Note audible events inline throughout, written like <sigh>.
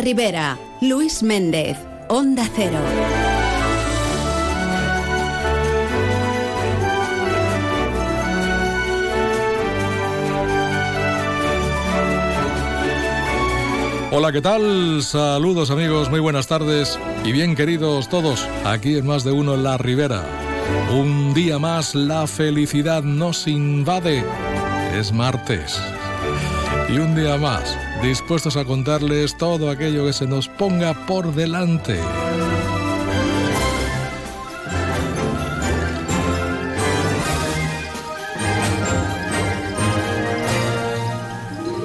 Ribera, Luis Méndez, Onda Cero. Hola, ¿qué tal? Saludos amigos, muy buenas tardes y bien queridos todos, aquí en más de uno en la Ribera. Un día más la felicidad nos invade. Es martes. Y un día más, dispuestos a contarles todo aquello que se nos ponga por delante.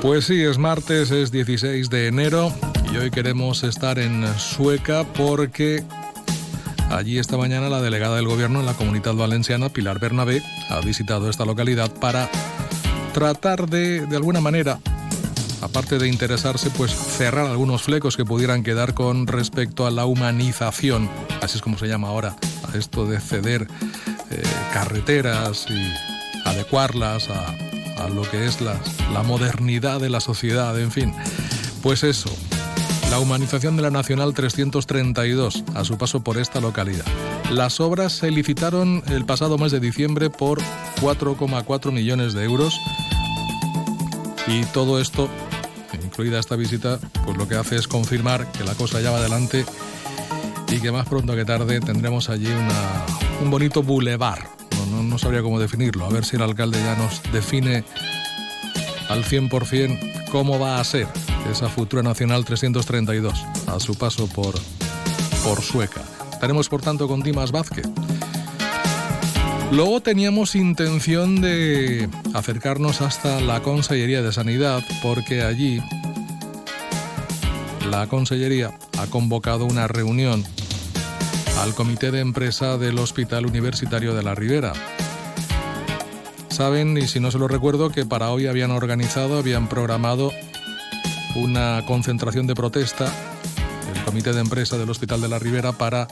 Pues sí, es martes, es 16 de enero y hoy queremos estar en Sueca porque allí esta mañana la delegada del gobierno en la comunidad valenciana, Pilar Bernabé, ha visitado esta localidad para tratar de, de alguna manera, aparte de interesarse, pues cerrar algunos flecos que pudieran quedar con respecto a la humanización, así es como se llama ahora, a esto de ceder eh, carreteras y adecuarlas a lo que es la modernidad de la sociedad, en fin. Pues eso, la humanización de la Nacional 332 a su paso por esta localidad. Las obras se licitaron el pasado mes de diciembre por 4,4 millones de euros y todo esto, incluida esta visita, pues lo que hace es confirmar que la cosa ya va adelante y que más pronto que tarde tendremos allí un bonito bulevar no, sabría cómo definirlo. A ver si el alcalde ya nos define al 100% cómo va a ser esa futura Nacional 332 a su paso por, por Sueca. Estaremos por tanto con Dimas Vázquez. Luego teníamos intención de acercarnos hasta la Consellería de Sanidad porque allí la Consellería ha convocado una reunión al comité de empresa del Hospital Universitario de la Ribera. Saben, y si no se lo recuerdo, que para hoy habían organizado, habían programado una concentración de protesta, el comité de empresa del Hospital de la Ribera, para,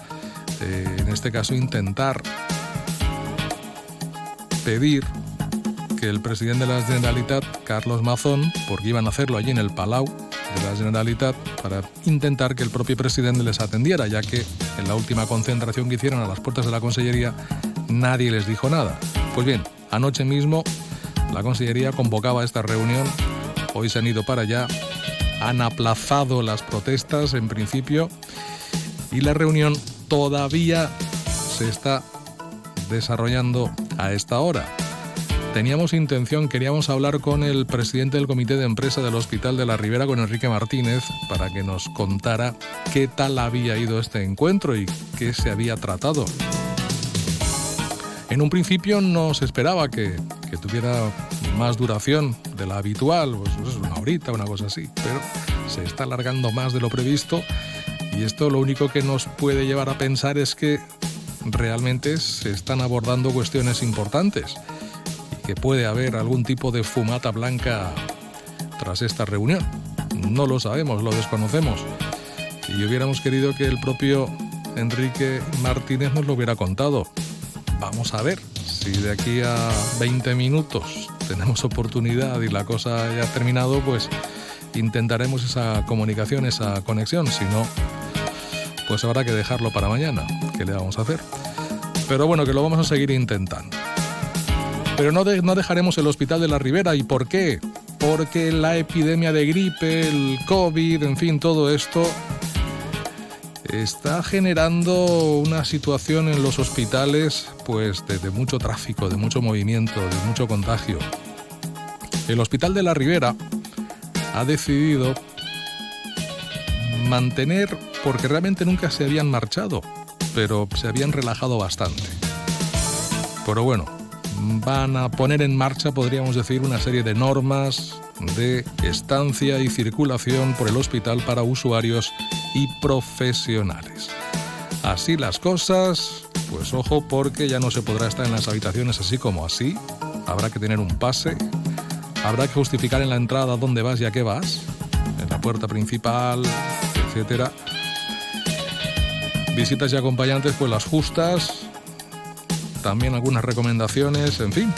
eh, en este caso, intentar pedir que el presidente de la Generalitat, Carlos Mazón, porque iban a hacerlo allí en el Palau, de la Generalitat para intentar que el propio presidente les atendiera, ya que en la última concentración que hicieron a las puertas de la Consellería nadie les dijo nada. Pues bien, anoche mismo la Consellería convocaba esta reunión, hoy se han ido para allá, han aplazado las protestas en principio y la reunión todavía se está desarrollando a esta hora. Teníamos intención, queríamos hablar con el presidente del comité de empresa del Hospital de la Ribera, con Enrique Martínez, para que nos contara qué tal había ido este encuentro y qué se había tratado. En un principio no se esperaba que, tuviera más duración de la habitual, pues, pues una horita, una cosa así, pero se está alargando más de lo previsto y esto lo único que nos puede llevar a pensar es que realmente se están abordando cuestiones importantes que puede haber algún tipo de fumata blanca tras esta reunión. No lo sabemos, lo desconocemos. Y hubiéramos querido que el propio Enrique Martínez nos lo hubiera contado. Vamos a ver si de aquí a 20 minutos tenemos oportunidad y la cosa ya terminado, pues intentaremos esa comunicación, esa conexión. Si no, pues habrá que dejarlo para mañana. ¿Qué le vamos a hacer? Pero bueno, que lo vamos a seguir intentando. Pero no, no dejaremos el Hospital de la Ribera. ¿Y por qué? Porque la epidemia de gripe, el COVID, en fin, todo esto está generando una situación en los hospitales pues de, de, mucho tráfico, de mucho movimiento, de mucho contagio. El Hospital de la Ribera ha decidido mantener, porque realmente nunca se habían marchado, pero se habían relajado bastante. Pero bueno, van a poner en marcha, podríamos decir, una serie de normas de estancia y circulación por el hospital para usuarios y profesionales. Así las cosas, pues ojo porque ya no se podrá estar en las habitaciones así como así, habrá que tener un pase, habrá que justificar en la entrada dónde vas y a qué vas, en la puerta principal, etcétera. Visitas y acompañantes, pues las justas, también algunas recomendaciones, en fin,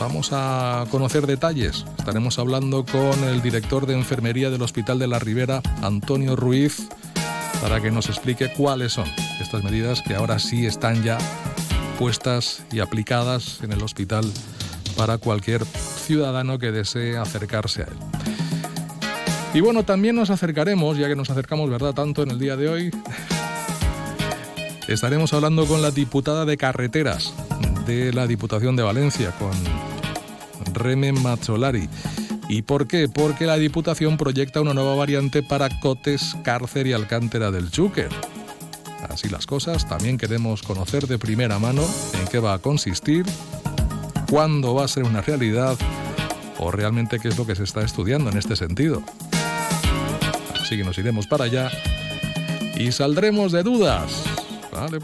Vamos a conocer detalles. Estaremos hablando con el director de enfermería del Hospital de la Ribera, Antonio Ruiz, para que nos explique cuáles son estas medidas que ahora sí están ya puestas y aplicadas en el hospital para cualquier ciudadano que desee acercarse a él. Y bueno, también nos acercaremos, ya que nos acercamos, ¿verdad?, tanto en el día de hoy, estaremos hablando con la diputada de carreteras de la Diputación de Valencia, con Reme Mazzolari. ¿Y por qué? Porque la Diputación proyecta una nueva variante para Cotes, Cárcer y Alcántara del Chúquer. Así las cosas, también queremos conocer de primera mano en qué va a consistir, cuándo va a ser una realidad o realmente qué es lo que se está estudiando en este sentido. Así que nos iremos para allá y saldremos de dudas. Vale,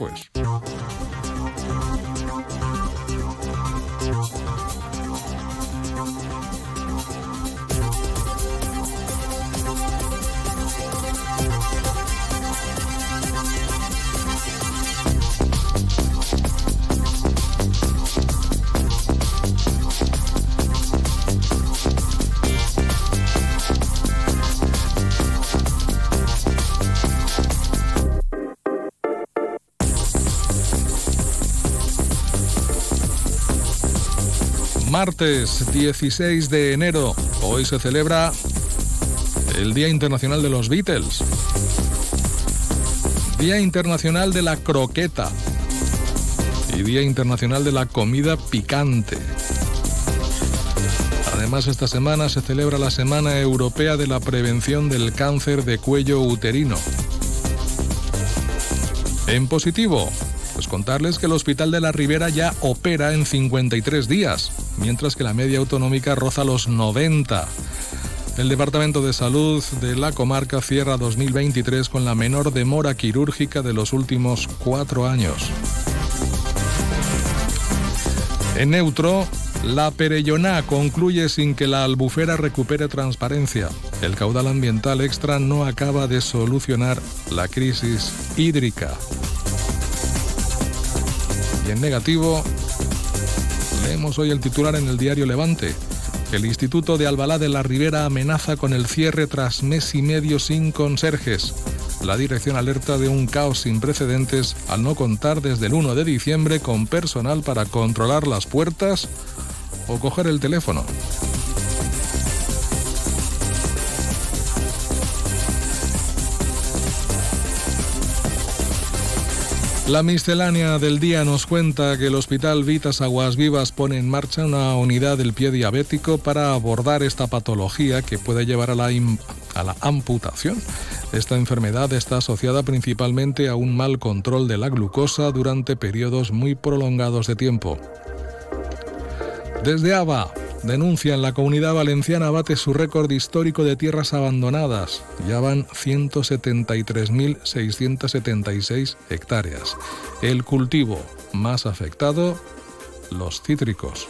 martes 16 de enero. Hoy se celebra el Día Internacional de los Beatles. Día Internacional de la Croqueta. Y Día Internacional de la Comida Picante. Además, esta semana se celebra la Semana Europea de la Prevención del Cáncer de Cuello Uterino. En positivo, pues contarles que el Hospital de la Ribera ya opera en 53 días mientras que la media autonómica roza los 90. El Departamento de Salud de la comarca cierra 2023 con la menor demora quirúrgica de los últimos cuatro años. En neutro, la Perelloná concluye sin que la albufera recupere transparencia. El caudal ambiental extra no acaba de solucionar la crisis hídrica. Y en negativo, Leemos hoy el titular en el diario Levante. El Instituto de Albalá de la Ribera amenaza con el cierre tras mes y medio sin conserjes. La dirección alerta de un caos sin precedentes al no contar desde el 1 de diciembre con personal para controlar las puertas o coger el teléfono. La miscelánea del día nos cuenta que el Hospital Vitas Aguas Vivas pone en marcha una unidad del pie diabético para abordar esta patología que puede llevar a la, a la amputación. Esta enfermedad está asociada principalmente a un mal control de la glucosa durante periodos muy prolongados de tiempo. Desde ABA, denuncian la comunidad valenciana bate su récord histórico de tierras abandonadas. Ya van 173.676 hectáreas. El cultivo más afectado, los cítricos.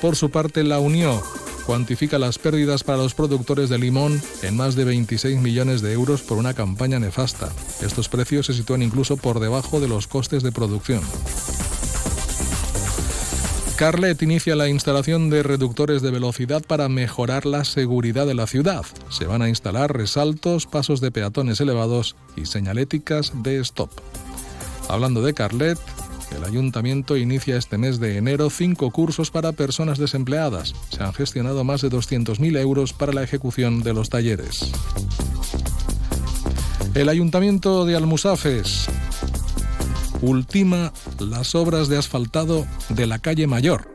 Por su parte, la Unión cuantifica las pérdidas para los productores de limón en más de 26 millones de euros por una campaña nefasta. Estos precios se sitúan incluso por debajo de los costes de producción. Carlet inicia la instalación de reductores de velocidad para mejorar la seguridad de la ciudad. Se van a instalar resaltos, pasos de peatones elevados y señaléticas de stop. Hablando de Carlet, el ayuntamiento inicia este mes de enero cinco cursos para personas desempleadas. Se han gestionado más de 200.000 euros para la ejecución de los talleres. El ayuntamiento de Almusafes ultima las obras de asfaltado de la calle Mayor.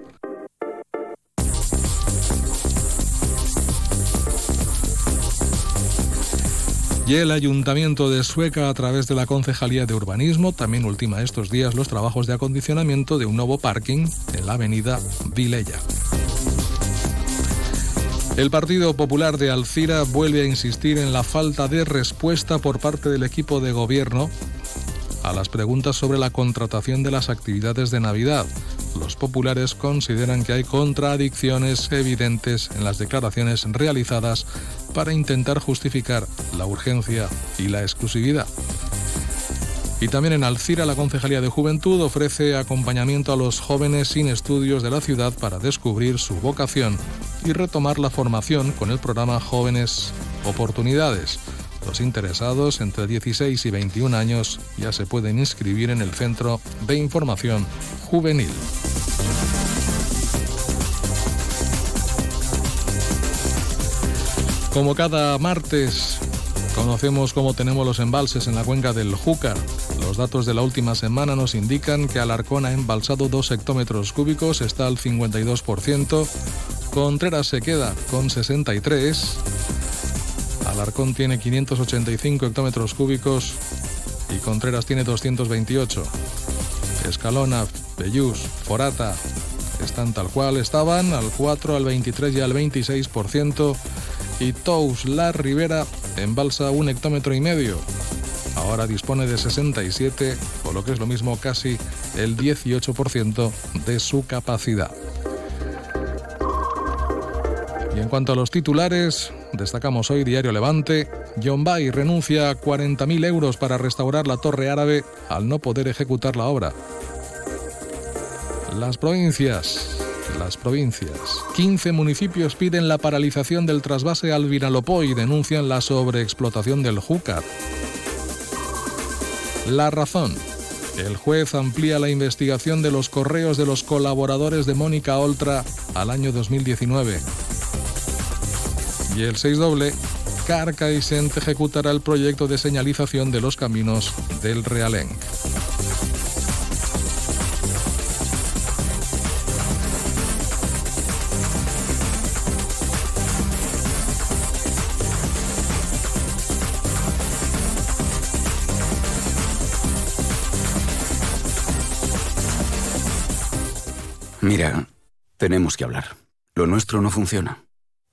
Y el Ayuntamiento de Sueca, a través de la Concejalía de Urbanismo, también ultima estos días los trabajos de acondicionamiento de un nuevo parking en la avenida Vilella. El Partido Popular de Alcira vuelve a insistir en la falta de respuesta por parte del equipo de gobierno a las preguntas sobre la contratación de las actividades de Navidad. Los populares consideran que hay contradicciones evidentes en las declaraciones realizadas para intentar justificar la urgencia y la exclusividad. Y también en Alcira la Concejalía de Juventud ofrece acompañamiento a los jóvenes sin estudios de la ciudad para descubrir su vocación y retomar la formación con el programa Jóvenes Oportunidades. Los interesados entre 16 y 21 años ya se pueden inscribir en el Centro de Información Juvenil. Como cada martes, conocemos cómo tenemos los embalses en la cuenca del Júcar. Los datos de la última semana nos indican que Alarcón ha embalsado 2 hectómetros cúbicos, está al 52%. Contreras se queda con 63. Alarcón tiene 585 hectómetros cúbicos y Contreras tiene 228. Escalona, Bellús, Forata están tal cual estaban, al 4, al 23 y al 26% y Tous La Ribera embalsa un hectómetro y medio. Ahora dispone de 67, o lo que es lo mismo casi el 18% de su capacidad. Y en cuanto a los titulares, destacamos hoy Diario Levante, John Bay renuncia a 40.000 euros para restaurar la Torre Árabe al no poder ejecutar la obra. Las provincias las provincias. 15 municipios piden la paralización del trasvase al Vinalopó y denuncian la sobreexplotación del Júcar. La razón. El juez amplía la investigación de los correos de los colaboradores de Mónica Oltra al año 2019. Y el 6 doble, Carca ejecutará el proyecto de señalización de los caminos del Realenc. Mira, tenemos que hablar. Lo nuestro no funciona.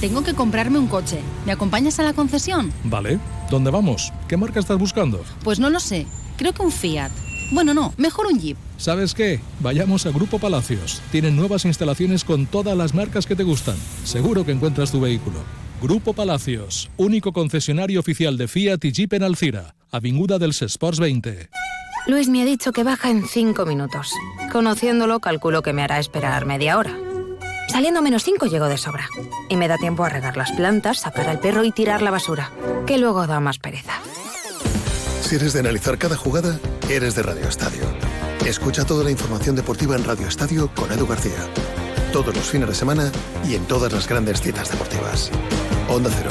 Tengo que comprarme un coche. ¿Me acompañas a la concesión? Vale. ¿Dónde vamos? ¿Qué marca estás buscando? Pues no lo sé. Creo que un Fiat. Bueno, no, mejor un Jeep. ¿Sabes qué? Vayamos a Grupo Palacios. Tienen nuevas instalaciones con todas las marcas que te gustan. Seguro que encuentras tu vehículo. Grupo Palacios, único concesionario oficial de Fiat y Jeep en Alcira, Avinguda del Sports 20. Luis me ha dicho que baja en cinco minutos. Conociéndolo, calculo que me hará esperar media hora. Saliendo menos cinco llego de sobra. Y me da tiempo a regar las plantas, sacar al perro y tirar la basura, que luego da más pereza. Si eres de analizar cada jugada, eres de Radio Estadio. Escucha toda la información deportiva en Radio Estadio con Edu García. Todos los fines de semana y en todas las grandes citas deportivas. Onda Cero,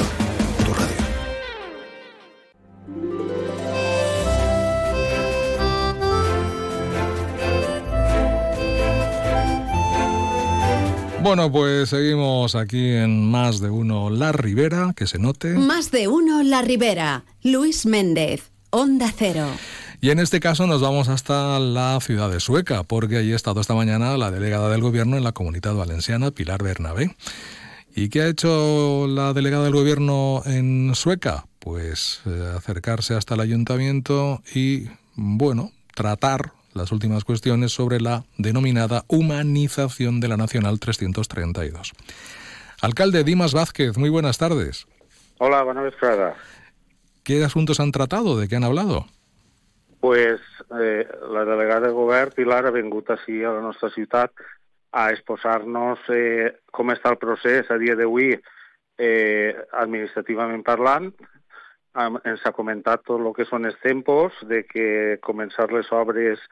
Bueno, pues seguimos aquí en Más de Uno La Ribera, que se note. Más de Uno La Ribera, Luis Méndez, Onda Cero. Y en este caso nos vamos hasta la ciudad de Sueca, porque allí ha estado esta mañana la delegada del gobierno en la comunidad valenciana, Pilar Bernabé. ¿Y qué ha hecho la delegada del gobierno en Sueca? Pues eh, acercarse hasta el ayuntamiento y, bueno, tratar las últimas cuestiones sobre la denominada humanización de la Nacional 332. Alcalde Dimas Vázquez, muy buenas tardes. Hola, buenas tardes. ¿Qué asuntos han tratado? ¿De qué han hablado? Pues eh, la delegada de govern, Pilar, ha vingut així a la nostra ciutat a exposar-nos eh, com està el procés a dia d'avui eh, administrativament parlant. Am, ens ha comentat tot el que són els tempos, de que començar les obres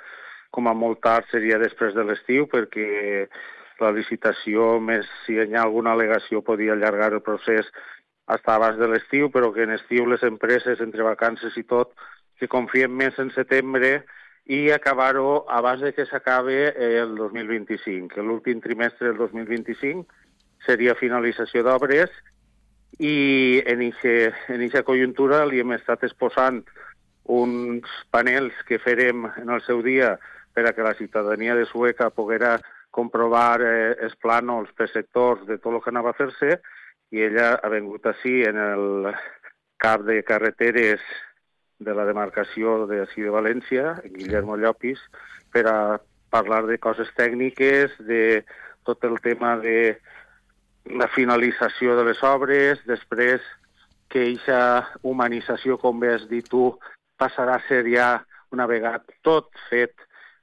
com a molt tard seria després de l'estiu, perquè la licitació, més si hi ha alguna al·legació, podia allargar el procés fins abans de l'estiu, però que en estiu les empreses, entre vacances i tot, que confiem més en setembre i acabar-ho abans de que s'acabe el 2025. que L'últim trimestre del 2025 seria finalització d'obres i en aquesta conjuntura li hem estat exposant uns panels que farem en el seu dia per a que la ciutadania de Sueca poguera comprovar eh, els plànols per sectors de tot el que anava a fer-se i ella ha vingut així en el cap de carreteres de la demarcació de, de València, Guillermo Llopis, per a parlar de coses tècniques, de tot el tema de la finalització de les obres, després que aquesta humanització, com bé has dit tu, passarà a ser ja, una vegada tot fet,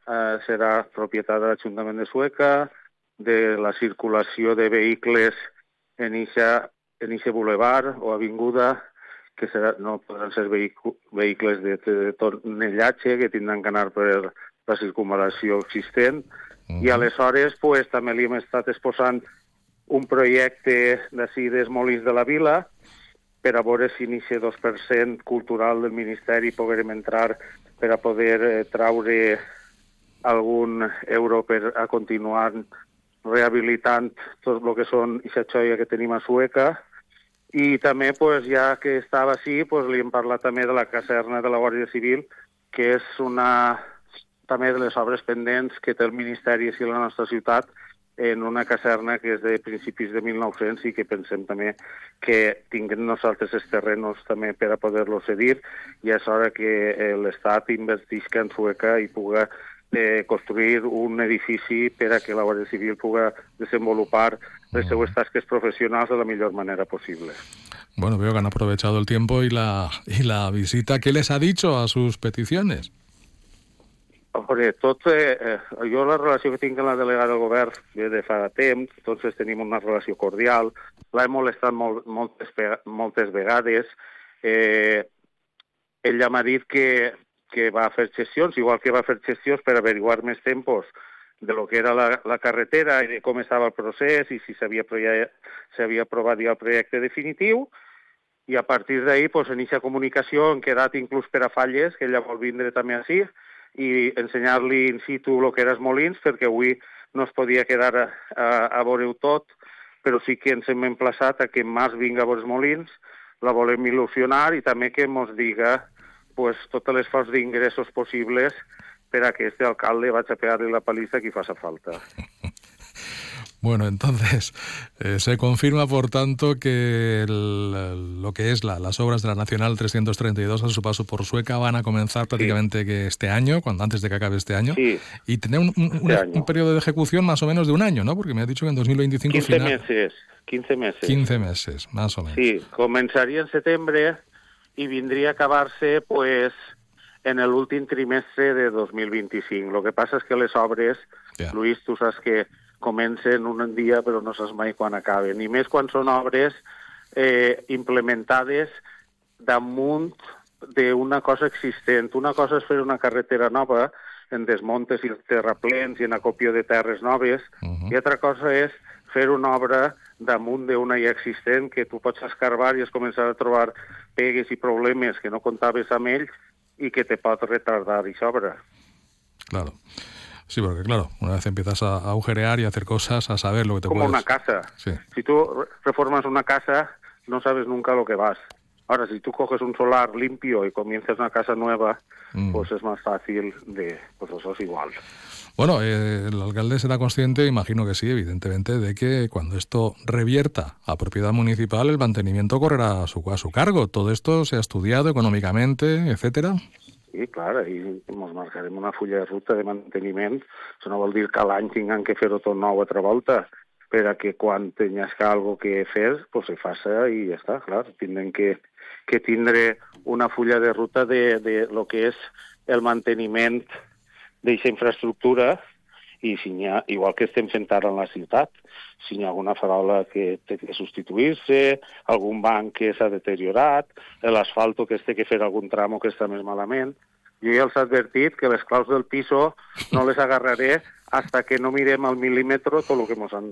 eh, serà propietat de l'Ajuntament de Sueca, de la circulació de vehicles en eixa, en eixa boulevard o avinguda, que serà, no podran ser vehicles de, de, de tonellatge que tindran que anar per la circunvalació existent, -huh. i aleshores pues, també li hem estat exposant un projecte d'ací dels Molins de la Vila, per a veure si aquest 2% cultural del Ministeri poguem entrar per a poder eh, traure algun euro per a continuar rehabilitant tot el que són aquesta xoia que tenim a Sueca. I també, pues, ja que estava així, pues, li hem parlat també de la caserna de la Guàrdia Civil, que és una també de les obres pendents que té el Ministeri i la nostra ciutat en una caserna que és de principis de 1900 i que pensem també que tinguem nosaltres els terrenos també per a poder-los cedir i és hora que eh, l'Estat investisca en Sueca i puga eh, construir un edifici per a que la Guàrdia Civil puga desenvolupar les seues tasques professionals de la millor manera possible. Bueno, veo que han aprovechado el tiempo y la, y la visita. ¿Qué les ha dicho a sus peticiones? Hombre, tot, eh, eh, jo la relació que tinc amb la delegada del govern ve de fa temps, tots tenim una relació cordial, l'he molestat molt, moltes, moltes vegades, eh, ella m'ha dit que, que va fer gestions, igual que va fer gestions per averiguar més tempos de lo que era la, la carretera i de com estava el procés i si s'havia aprovat ja el projecte definitiu, i a partir d'ahir, pues, en aquesta comunicació han quedat inclús per a falles, que ella vol vindre també així, i ensenyar-li in situ el que era els molins, perquè avui no es podia quedar a, a, a veure-ho tot, però sí que ens hem emplaçat a que Mas vinga a veure els molins, la volem il·lusionar i també que ens diga pues, totes les fonts d'ingressos possibles per a que este alcalde vagi a pegar-li la paliza que hi faça falta. <laughs> Bueno, entonces <laughs> eh, se confirma, por tanto, que el, lo que es la, las obras de la Nacional 332 a su paso por Sueca van a comenzar prácticamente sí. que este año, cuando antes de que acabe este año, sí. y tener un, un, este un, un, periodo de ejecución más o menos de un año, ¿no? Porque me ha dicho que en 2025 15 final... meses, 15 meses. 15 meses, más o menos. Sí, començaria en setembre i vindria a acabar-se, pues, en l'últim trimestre de 2025. Lo que passa és que les obres, Ja. Luis, tu saps que comencen un dia però no saps mai quan acaben. I més quan són obres eh, implementades damunt d'una cosa existent. Una cosa és fer una carretera nova en desmontes i terraplens i en acopio de terres noves, Uh -huh. i altra cosa és fer una obra damunt d'una ja existent que tu pots escarbar i es començar a trobar pegues i problemes que no comptaves amb ells i que te pot retardar i obra. Claro. Sí, porque claro, una vez empiezas a, agujerear y a hacer cosas, a saber lo que te Como puedes... una casa. Sí. Si tú re- reformas una casa, no sabes nunca lo que vas. Ahora, si tú coges un solar limpio y comienzas una casa nueva, Mm. pues es más fácil de... Pues eso es igual. Bueno, eh, el alcalde será consciente, imagino que sí, evidentemente, de que cuando esto revierta a propiedad municipal, el mantenimiento correrá a su, a su cargo. Todo esto se ha estudiado económicamente, etcétera. Sí, clar, i ens marcarem una fulla de ruta de manteniment. Això no vol dir que l'any tinguem que fer-ho tot nou altra volta, per a que quan tingues que algo que fer, pues se faça i ja està, clar. Tindrem que, que tindre una fulla de ruta de, de lo que és el manteniment d'aquesta infraestructura i si ha, igual que estem fent ara en la ciutat, si hi ha alguna farola que té que substituir-se, algun banc que s'ha deteriorat, l'asfalto que es té que fer algun tramo que està més malament. Jo ja els he advertit que les claus del piso no les agarraré hasta que no mirem al mil·límetre tot el que mos han,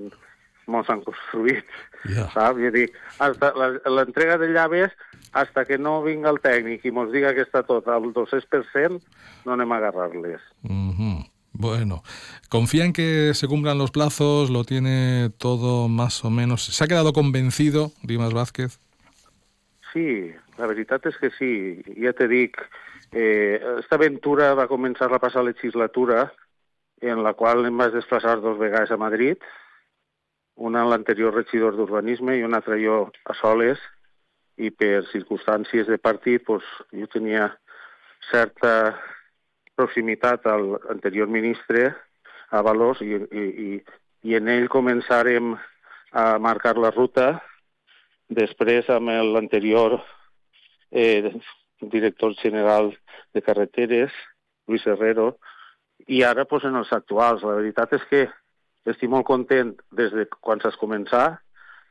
mos han construït. Ja. Saps? Jo dic, hasta la- l'entrega de llaves, hasta que no vinga el tècnic i mos diga que està tot al 200%, no anem a agarrar-les. Ujú. Bueno, confía en que se cumplan los plazos, lo tiene todo más o menos. ¿Se ha quedado convencido, Dimas Vázquez? Sí, la veritat és que sí. Ja te dic, eh, esta aventura va començar la passada legislatura en la qual em vaig desplaçar dos vegades a Madrid, una en l'anterior regidor d'Urbanisme i una altra jo a Soles, i per circumstàncies de partit pues, jo tenia certa proximitat al anterior ministre, a Valós, i, i, i, i en ell començarem a marcar la ruta, després amb l'anterior eh, director general de carreteres, Luis Herrero, i ara pues, en els actuals. La veritat és que estic molt content des de quan s'ha començat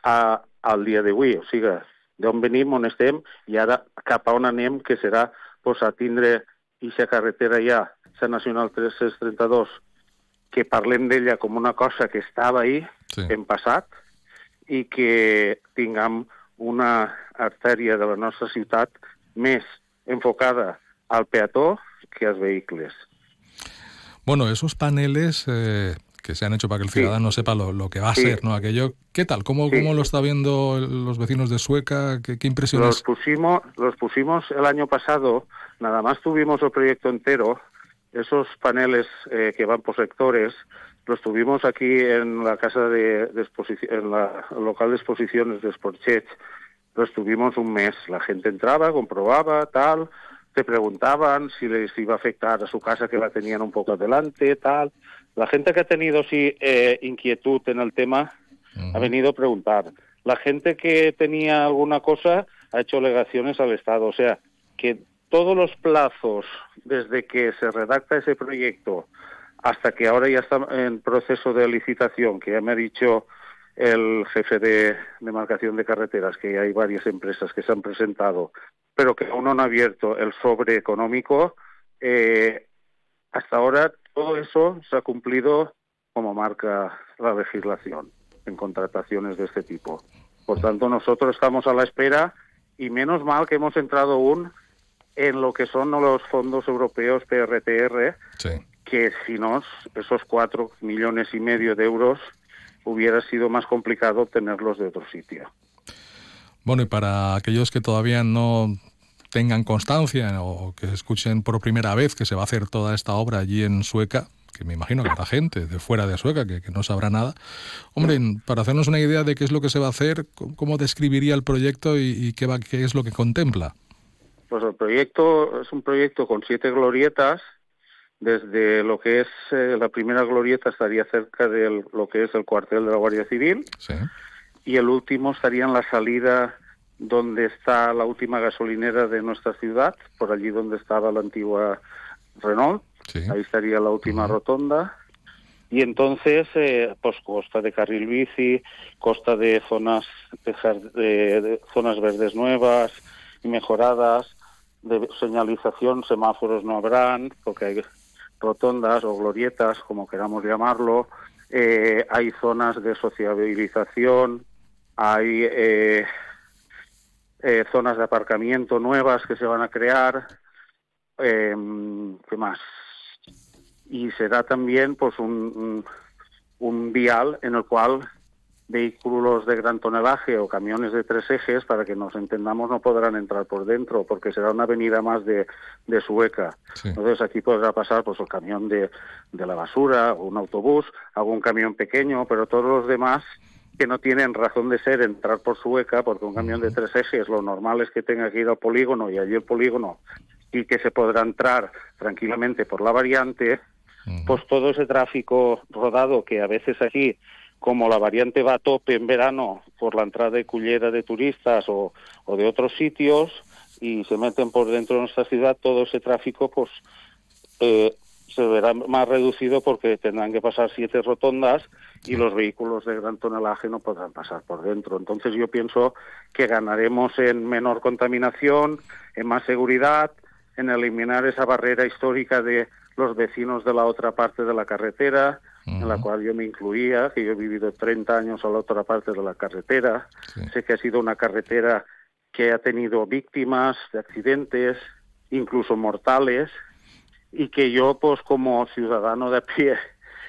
a, al dia d'avui. O sigui, d'on venim, on estem, i ara cap a on anem, que serà pues, a tindre aquesta carretera ja, la Nacional 332, que parlem d'ella com una cosa que estava ahí sí. en passat i que tinguem una artèria de la nostra ciutat més enfocada al peató que als vehicles. Bueno, esos paneles eh, que se han hecho para que el ciudadano sí. sepa lo, lo, que va a sí. ser, ¿no? Aquello, ¿qué tal? ¿Cómo, sí. ¿Cómo lo está viendo los vecinos de Sueca? ¿Qué, qué impresiones? Los pusimos, los pusimos el año pasado, nada más tuvimos el proyecto entero, esos paneles eh, que van por sectores, los tuvimos aquí en la casa de, de exposición, en la local de exposiciones de Sportchet, los tuvimos un mes. La gente entraba, comprobaba, tal, te preguntaban si les iba a afectar a su casa que la tenían un poco adelante, tal. La gente que ha tenido sí eh, inquietud en el tema uh -huh. ha venido a preguntar. La gente que tenía alguna cosa ha hecho alegaciones al Estado. O sea, que todos los plazos desde que se redacta ese proyecto hasta que ahora ya está en proceso de licitación, que ya me ha dicho el jefe de demarcación de carreteras, que hay varias empresas que se han presentado, pero que aún no han abierto el sobre económico, eh, hasta ahora todo eso se ha cumplido como marca la legislación en contrataciones de este tipo. Por tanto, nosotros estamos a la espera y menos mal que hemos entrado aún en lo que son los fondos europeos PRTR, sí. que si no, esos cuatro millones y medio de euros hubiera sido más complicado obtenerlos de otro sitio. Bueno, y para aquellos que todavía no tengan constancia o que escuchen por primera vez que se va a hacer toda esta obra allí en Sueca, que me imagino que la gente de fuera de Sueca que, que, no sabrá nada. Hombre, para hacernos una idea de qué es lo que se va a hacer, ¿cómo describiría el proyecto y, y qué, va, qué es lo que contempla? Pues el proyecto es un proyecto con siete glorietas, desde lo que es eh, la primera glorieta estaría cerca de lo que es el cuartel de la Guardia Civil sí. y el último estaría en la salida donde está la última gasolinera de nuestra ciudad, por allí donde estaba la antigua Renault, sí. ahí estaría la última uh -huh. rotonda. Y entonces, eh, pues costa de carril bici, costa de zonas de, de, de zonas verdes nuevas y mejoradas, de señalización, semáforos no habrán, porque hay rotondas o glorietas, como queramos llamarlo, eh, hay zonas de sociabilización, hay eh, eh, zonas de aparcamiento nuevas que se van a crear, ¿qué más? Y será también pues un, un, vial en el cual vehículos de gran tonelaje o camiones de tres ejes, para que nos entendamos, no podrán entrar por dentro, porque será una avenida más de, de Sueca. Sí. Entonces aquí podrá pasar pues el camión de, de la basura, un autobús, algún camión pequeño, pero todos los demás que no tienen razón de ser entrar por Sueca, porque un camión de tres ejes lo normal es que tenga que ir al polígono y allí el polígono y que se podrá entrar tranquilamente por la variante, pues todo ese tráfico rodado que a veces aquí como la variante va a tope en verano por la entrada de cullera de turistas o, o, de otros sitios y se meten por dentro de nuestra ciudad, todo ese tráfico pues eh, se verá más reducido porque tendrán que pasar siete rotondas y los vehículos de gran tonelaje no podrán pasar por dentro. Entonces yo pienso que ganaremos en menor contaminación, en más seguridad, en eliminar esa barrera histórica de los vecinos de la otra parte de la carretera, uh -huh. en la cual yo me incluía, que yo he vivido 30 años a la otra parte de la carretera. Sí. Sé que ha sido una carretera que ha tenido víctimas de accidentes, incluso mortales, y que yo, pues como ciudadano de a pie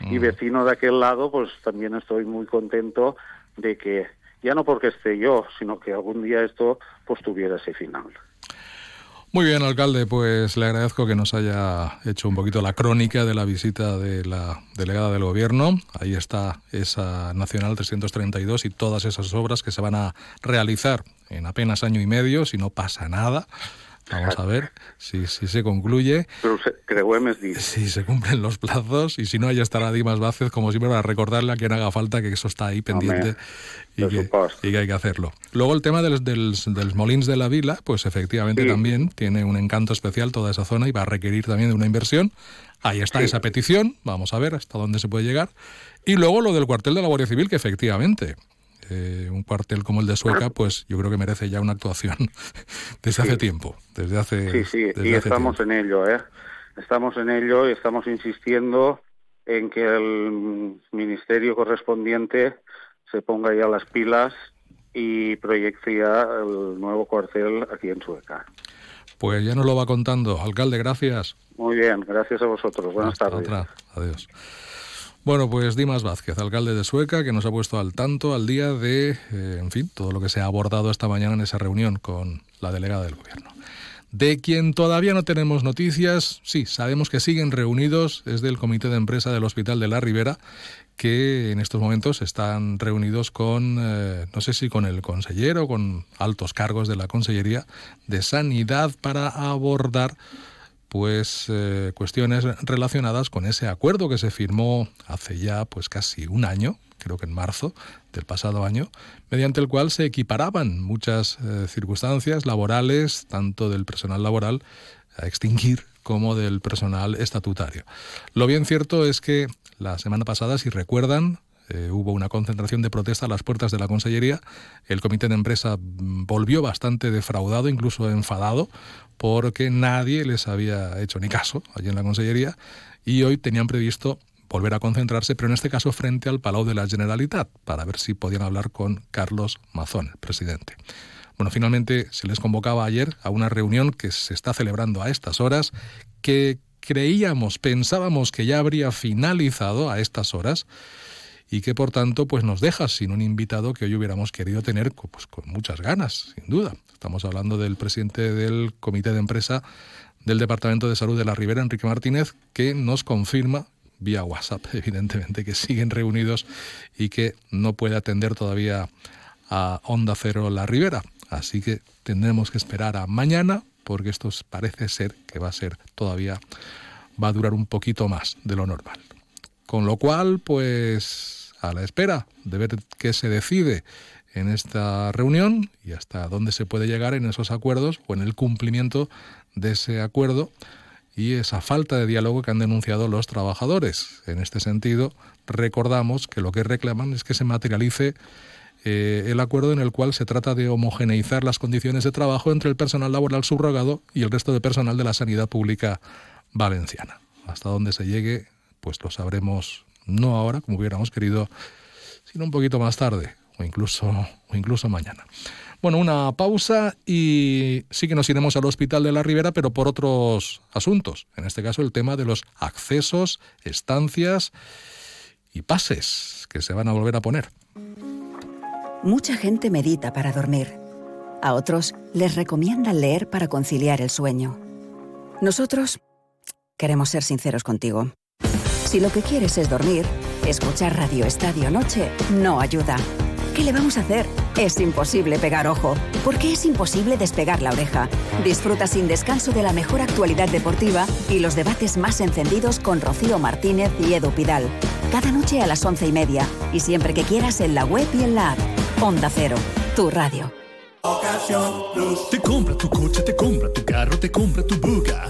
y vecino de aquel lado, pues también estoy muy contento de que, ya no porque esté yo, sino que algún día esto pues tuviera ese final. Muy bien, alcalde, pues le agradezco que nos haya hecho un poquito la crónica de la visita de la delegada del gobierno. Ahí está esa Nacional 332 y todas esas obras que se van a realizar en apenas año y medio, si no pasa nada. Vamos a ver si, si se concluye. Pero se, <laughs> Si se cumplen los plazos y si no, ya estará Dimas Vázquez, como siempre, para recordarle a quien haga falta que eso está ahí pendiente y, que, y, que, hay que hacerlo. Luego el tema del, del, del Molins de la Vila, pues efectivamente también tiene un encanto especial toda esa zona y va a requerir también de una inversión. Ahí está esa petición, vamos a ver hasta dónde se puede llegar. Y luego lo del cuartel de la Guardia Civil, que efectivamente eh, un cuartel como el de Sueca, pues yo creo que merece ya una actuación <laughs> desde hace tiempo, desde hace Sí, sí, y estamos en ello, ¿eh? Estamos en ello y estamos insistiendo en que el ministerio correspondiente se ponga ya las pilas y proyecte ya el nuevo cuartel aquí en Sueca. Pues ya nos lo va contando. Alcalde, gracias. Muy bien, gracias a vosotros. Buenas tardes. Otra. Adiós. Bueno, pues Dimas Vázquez, alcalde de Sueca, que nos ha puesto al tanto al día de, eh, en fin, todo lo que se ha abordado esta mañana en esa reunión con la delegada del gobierno. De quien todavía no tenemos noticias, sí, sabemos que siguen reunidos, es del comité de empresa del Hospital de la Ribera, que en estos momentos están reunidos con, eh, no sé si con el consellero, con altos cargos de la Consellería de Sanidad para abordar pues eh, cuestiones relacionadas con ese acuerdo que se firmó hace ya pues casi un año, creo que en marzo del pasado año, mediante el cual se equiparaban muchas eh, circunstancias laborales, tanto del personal laboral a extinguir como del personal estatutario. Lo bien cierto es que la semana pasada, si recuerdan, eh, hubo una concentración de protesta a las puertas de la Consellería. El comité de empresa mm, volvió bastante defraudado, incluso enfadado, porque nadie les había hecho ni caso allí en la Consellería y hoy tenían previsto volver a concentrarse, pero en este caso frente al Palau de la Generalitat, para ver si podían hablar con Carlos Mazón, el presidente. Bueno, finalmente se les convocaba ayer a una reunión que se está celebrando a estas horas, que creíamos, pensábamos que ya habría finalizado a estas horas y que por tanto pues nos deja sin un invitado que hoy hubiéramos querido tener pues, con muchas ganas, sin duda. Estamos hablando del presidente del comité de empresa del Departamento de Salud de la Ribera, Enrique Martínez, que nos confirma vía WhatsApp, <laughs> evidentemente, que siguen reunidos y que no puede atender todavía a Onda Cero La Ribera. Así que tendremos que esperar a mañana, porque esto parece ser que va a ser todavía, va a durar un poquito más de lo normal. Con lo cual, pues a la espera de ver qué se decide en esta reunión y hasta dónde se puede llegar en esos acuerdos o en el cumplimiento de ese acuerdo y esa falta de diálogo que han denunciado los trabajadores. En este sentido, recordamos que lo que reclaman es que se materialice eh, el acuerdo en el cual se trata de homogeneizar las condiciones de trabajo entre el personal laboral subrogado y el resto de personal de la sanidad pública valenciana. Hasta dónde se llegue, pues lo sabremos no ahora, como hubiéramos querido, sino un poquito más tarde o incluso, o incluso mañana. Bueno, una pausa y sí que nos iremos al Hospital de la Ribera, pero por otros asuntos. En este caso, el tema de los accesos, estancias y pases que se van a volver a poner. Mucha gente medita para dormir. A otros les recomiendan leer para conciliar el sueño. Nosotros queremos ser sinceros contigo. Si lo que quieres es dormir, escuchar Radio Estadio Noche no ayuda. ¿Qué le vamos a hacer? Es imposible pegar ojo, porque es imposible despegar la oreja. Disfruta sin descanso de la mejor actualidad deportiva y los debates más encendidos con Rocío Martínez y Edu Pidal. Cada noche a las once y media y siempre que quieras en la web y en la app. Onda Cero, tu radio. Te compra tu coche, te compra tu carro, te compra tu buga.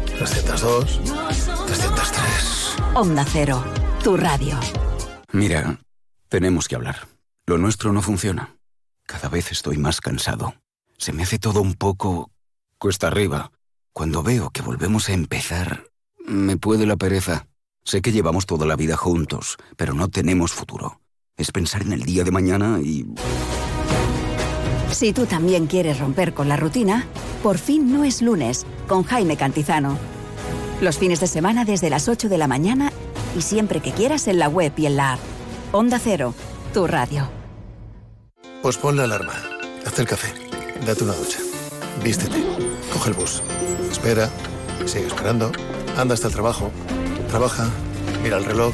302, 303. Onda Cero, tu radio. Mira, tenemos que hablar. Lo nuestro no funciona. Cada vez estoy más cansado. Se me hace todo un poco cuesta arriba. Cuando veo que volvemos a empezar, me puede la pereza. Sé que llevamos toda la vida juntos, pero no tenemos futuro. Es pensar en el día de mañana y... Si tú también quieres romper con la rutina, por fin no es lunes, con Jaime Cantizano. Los fines de semana desde las 8 de la mañana y siempre que quieras en la web y en la app. Onda Cero, tu radio. Pues pon la alarma, haz el café, date una ducha, vístete, coge el bus, espera, sigue esperando, anda hasta el trabajo, trabaja, mira el reloj,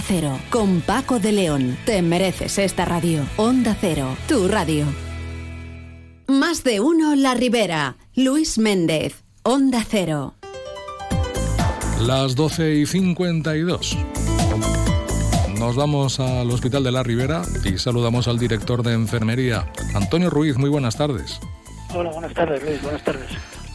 Cero, con Paco de León. Te mereces esta radio. Onda Cero, tu radio. Más de uno La Ribera. Luis Méndez. Onda Cero. Las 12 y 52. Nos vamos al Hospital de la Ribera y saludamos al director de enfermería, Antonio Ruiz. Muy buenas tardes. Hola, buenas tardes, Luis. Buenas tardes.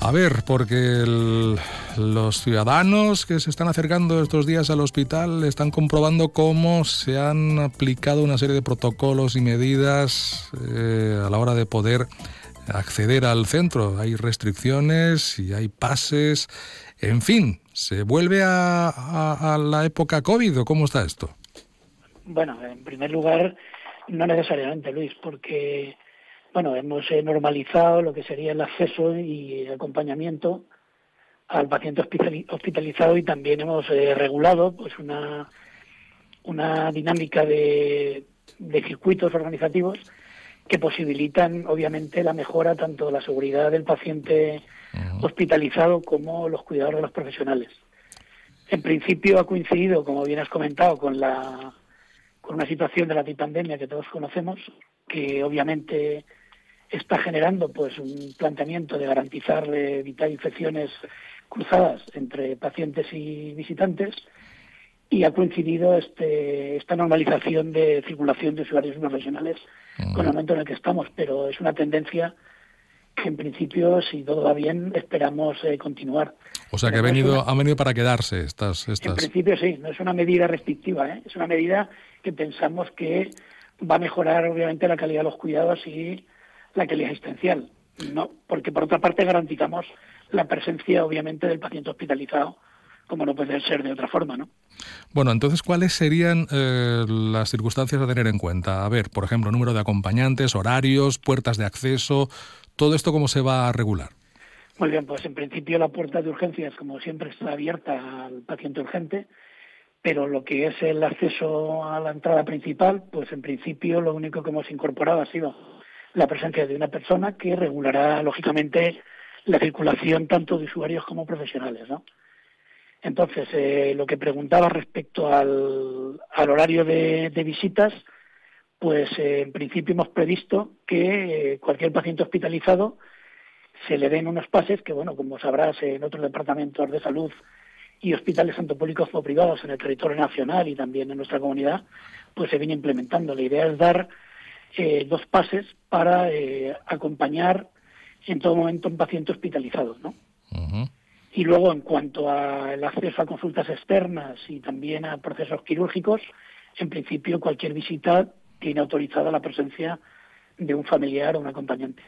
A ver, porque el- los ciudadanos que se están acercando estos días al hospital están comprobando cómo se han aplicado una serie de protocolos y medidas eh, a la hora de poder acceder al centro. Hay restricciones y hay pases. En fin, ¿se vuelve a, a- a la época COVID o cómo está esto? Bueno, en primer lugar, no necesariamente, Luis, porque bueno, hemos eh, normalizado lo que sería el acceso y el acompañamiento al paciente hospitali- hospitalizado y también hemos eh, regulado pues una una dinámica de, de circuitos organizativos que posibilitan obviamente la mejora tanto de la seguridad del paciente hospitalizado como los cuidados de los profesionales. En principio ha coincidido, como bien has comentado, con la con una situación de la pandemia que todos conocemos, que obviamente está generando pues un planteamiento de garantizar eh, evitar infecciones cruzadas entre pacientes y visitantes y ha coincidido este, esta normalización de circulación de usuarios y profesionales con el momento en el que estamos, pero es una tendencia que en principio, si todo va bien, esperamos eh, continuar. O sea que ha no venido, una- han venido para quedarse estas... en estas... principio sí, no es una medida restrictiva, ¿eh? es una medida que pensamos que va a mejorar obviamente la calidad de los cuidados y la calidad asistencial. No, porque por otra parte garantizamos la presencia obviamente del paciente hospitalizado, como no puede ser de otra forma, ¿no? Bueno, entonces, ¿cuáles serían eh, las circunstancias a tener en cuenta? A ver, por ejemplo, número de acompañantes, horarios, puertas de acceso, todo esto cómo se va a regular. Muy bien, pues en principio la puerta de urgencias, como siempre, está abierta al paciente urgente, pero lo que es el acceso a la entrada principal, pues en principio lo único que hemos incorporado ha sido la presencia de una persona que regulará, lógicamente, la circulación tanto de usuarios como profesionales, ¿no? Entonces, eh, lo que preguntaba respecto al, al horario de, visitas, pues eh, en principio hemos previsto que eh, cualquier paciente hospitalizado se le den unos pases que, bueno, como sabrás, en otros departamentos de salud y hospitales tanto públicos como privados en el territorio nacional y también en nuestra comunidad, pues se viene implementando. La idea es dar eh, dos pases para eh, acompañar en todo momento a un paciente hospitalizado, ¿no? Y luego, en cuanto al acceso a consultas externas y también a procesos quirúrgicos, en principio cualquier visita tiene autorizada la presencia de un familiar o un acompañante.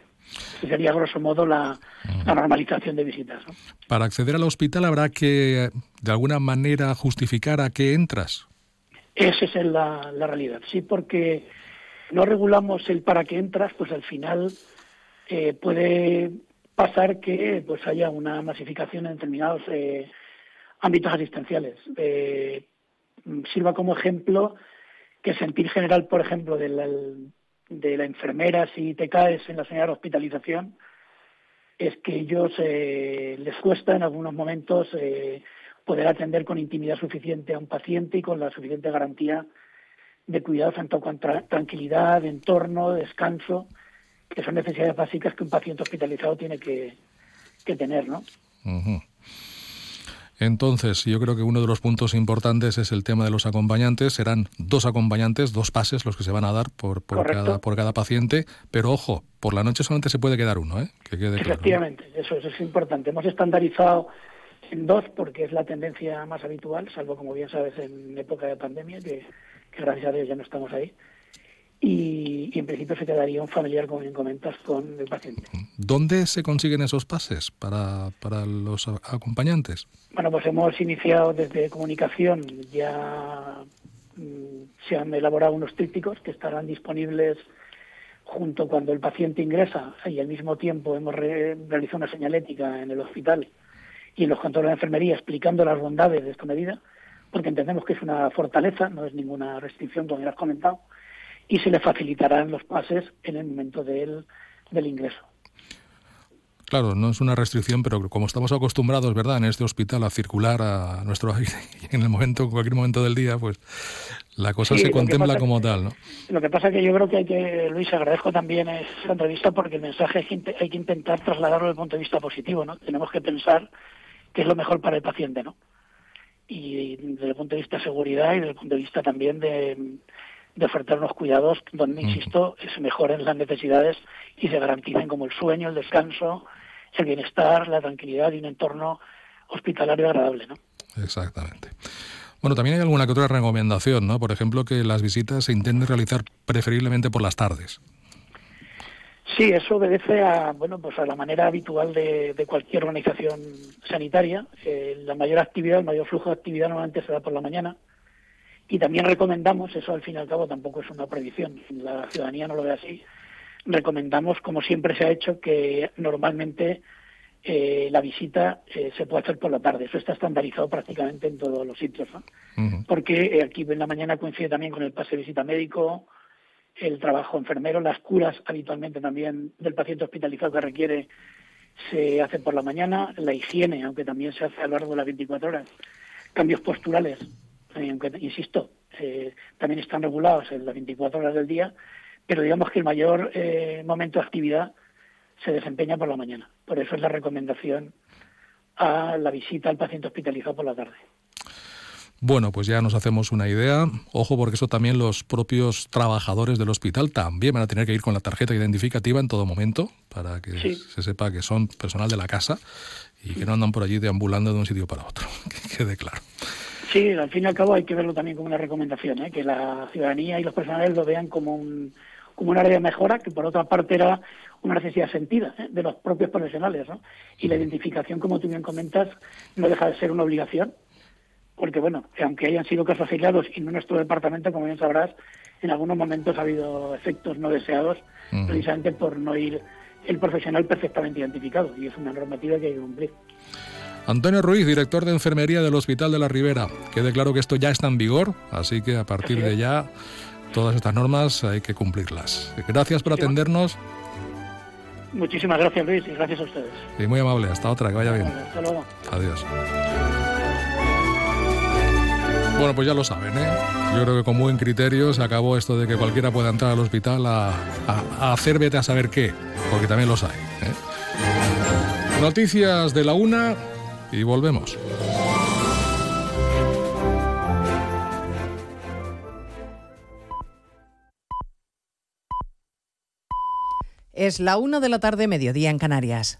Esa sería, grosso modo, la, normalización de visitas. Para acceder al hospital habrá que, de alguna manera, justificar a qué entras. Esa es la, la realidad, sí, porque no regulamos el para qué entras, pues al final eh, puede pasar que pues haya una masificación en determinados eh, ámbitos asistenciales. Eh, sirva como ejemplo que sentir general, por ejemplo, de la, de la enfermera si te caes en la señal de hospitalización es que ellos les cuesta en algunos momentos poder atender con intimidad suficiente a un paciente y con la suficiente garantía de cuidado tanto con tranquilidad, entorno, descanso que son necesidades básicas que un paciente hospitalizado tiene que, tener, ¿no? Entonces, yo creo que uno de los puntos importantes es el tema de los acompañantes. Serán dos acompañantes, dos pases los que se van a dar por, por, cada, por cada paciente. Pero ojo, por la noche solamente se puede quedar uno, ¿eh? Que quede Efectivamente, eso, es importante. Hemos estandarizado en dos porque es la tendencia más habitual, salvo, como bien sabes, en época de pandemia, que, que gracias a Dios ya no estamos ahí y, en principio se quedaría un familiar, como bien comentas, con el paciente. ¿Dónde se consiguen esos pases para, para los acompañantes? Bueno, pues hemos iniciado desde comunicación, ya mm, se han elaborado unos trípticos que estarán disponibles junto cuando el paciente ingresa y al mismo tiempo hemos realizado una señalética en el hospital y en los controles de enfermería explicando las bondades de esta medida, porque entendemos que es una fortaleza, no es ninguna restricción, como ya has comentado, y se le facilitarán los pases en el momento del, del ingreso. Claro, no es una restricción, pero como estamos acostumbrados, ¿verdad?, en este hospital a circular a nuestro aire <laughs> en el momento, en cualquier momento del día, pues la cosa se contempla como tal, ¿no? Lo que pasa es que yo creo que hay que, Luis, agradezco también esta entrevista porque el mensaje hay que intentar trasladarlo desde el punto de vista positivo, ¿no? Tenemos que pensar qué es lo mejor para el paciente, ¿no? Y desde el punto de vista de seguridad y desde el punto de vista también de, de ofertar unos cuidados donde, insisto, se mejoren las necesidades y se garanticen como el sueño, el descanso, el bienestar, la tranquilidad y un entorno hospitalario agradable, ¿no? Exactamente. Bueno, también hay alguna que otra recomendación, ¿no? Por ejemplo, que las visitas se intenten realizar preferiblemente por las tardes. Sí, eso obedece a bueno pues a la manera habitual de, cualquier organización sanitaria. Eh, la mayor actividad, el mayor flujo de actividad normalmente se da por la mañana y también recomendamos, eso al fin y al cabo tampoco es una predicción, la ciudadanía no lo ve así, recomendamos, como siempre se ha hecho, que normalmente eh, la visita eh, se puede hacer por la tarde. Eso está estandarizado prácticamente en todos los sitios, ¿no? Porque eh, aquí en la mañana coincide también con el pase de visita médico, el trabajo enfermero, las curas habitualmente también del paciente hospitalizado que requiere se hace por la mañana, la higiene, aunque también se hace a lo largo de las 24 horas, cambios posturales aunque insisto, eh, también están regulados en las 24 horas del día, pero digamos que el mayor eh, momento de actividad se desempeña por la mañana. Por eso es la recomendación a la visita al paciente hospitalizado por la tarde. Bueno, pues ya nos hacemos una idea. Ojo, porque eso también los propios trabajadores del hospital también van a tener que ir con la tarjeta identificativa en todo momento para que se sepa que son personal de la casa y que no andan por allí deambulando de un sitio para otro. <laughs> Que quede claro. Sí, al fin y al cabo hay que verlo también como una recomendación, ¿eh? que la ciudadanía y los personales lo vean como un, como un área de mejora, que por otra parte era una necesidad sentida ¿eh? de los propios profesionales. ¿no? Y la identificación, como tú bien comentas, no deja de ser una obligación, porque, bueno, aunque hayan sido casos aislados y no en nuestro departamento, como bien sabrás, en algunos momentos ha habido efectos no deseados, precisamente por no ir el profesional perfectamente identificado, y es una normativa que hay que cumplir. Antonio Ruiz, director de enfermería del Hospital de la Ribera. Quede claro que esto ya está en vigor, así que a partir de ya todas estas normas hay que cumplirlas. Gracias por atendernos. Muchísimas gracias Luis y gracias a ustedes. Y muy amable, hasta otra, que vaya bien. Hasta luego. Adiós. Bueno, pues ya lo saben, ¿eh? Yo creo que con buen criterio se acabó esto de que cualquiera pueda entrar al hospital a, a, a hacer vete a saber qué, porque también los hay. ¿eh? Noticias de la una y volvemos. Es la una de la tarde, mediodía en Canarias.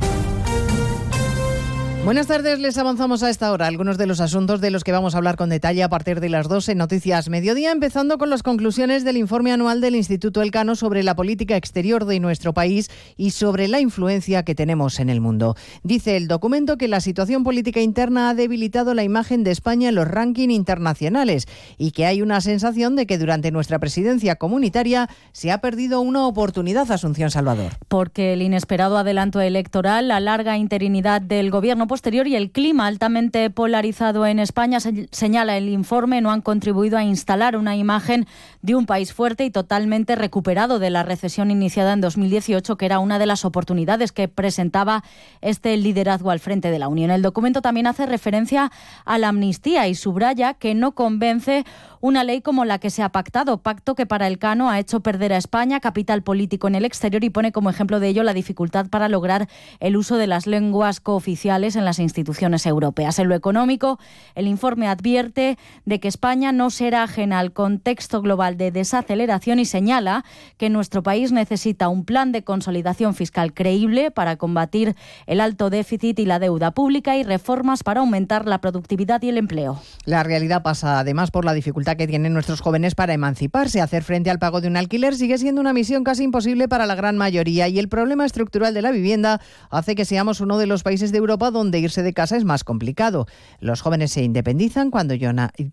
Buenas tardes, les avanzamos a esta hora algunos de los asuntos de los que vamos a hablar con detalle a partir de las 12 en Noticias Mediodía, empezando con las conclusiones del informe anual del Instituto Elcano sobre la política exterior de nuestro país y sobre la influencia que tenemos en el mundo. Dice el documento que la situación política interna ha debilitado la imagen de España en los rankings internacionales y que hay una sensación de que durante nuestra presidencia comunitaria se ha perdido una oportunidad, Asunción Salvador. Porque el inesperado adelanto electoral, la larga interinidad del gobierno posterior y el clima altamente polarizado en España, señala el informe, no han contribuido a instalar una imagen de un país fuerte y totalmente recuperado de la recesión iniciada en 2018, que era una de las oportunidades que presentaba este liderazgo al frente de la Unión. El documento también hace referencia a la amnistía y subraya que no convence una ley como la que se ha pactado, pacto que para el Cano ha hecho perder a España capital político en el exterior y pone como ejemplo de ello la dificultad para lograr el uso de las lenguas cooficiales las instituciones europeas. En lo económico, el informe advierte de que España no será ajena al contexto global de desaceleración y señala que nuestro país necesita un plan de consolidación fiscal creíble para combatir el alto déficit y la deuda pública y reformas para aumentar la productividad y el empleo. La realidad pasa además por la dificultad que tienen nuestros jóvenes para emanciparse. Hacer frente al pago de un alquiler sigue siendo una misión casi imposible para la gran mayoría y el problema estructural de la vivienda hace que seamos uno de los países de Europa donde irse de casa es más complicado. Los jóvenes se independizan cuando,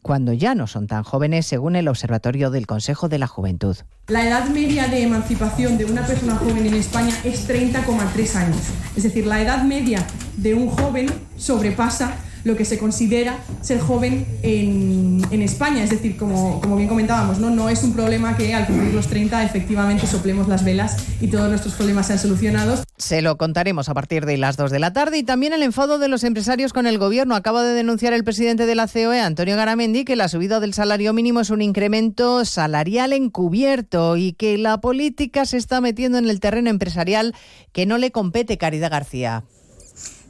cuando ya no son tan jóvenes, según el Observatorio del Consejo de la Juventud. La edad media de emancipación de una persona joven en España es 30,3 años. Es decir, la edad media de un joven sobrepasa lo que se considera ser joven en, España. Es decir, como, bien comentábamos, ¿no? no es un problema que al cumplir los 30 efectivamente soplemos las velas y todos nuestros problemas sean solucionados. Se lo contaremos a partir de las 2 de la tarde y también el enfado de los empresarios con el gobierno. Acaba de denunciar el presidente de la COE, Antonio Garamendi, que la subida del salario mínimo es un incremento salarial encubierto y que la política se está metiendo en el terreno empresarial que no le compete Caridad García.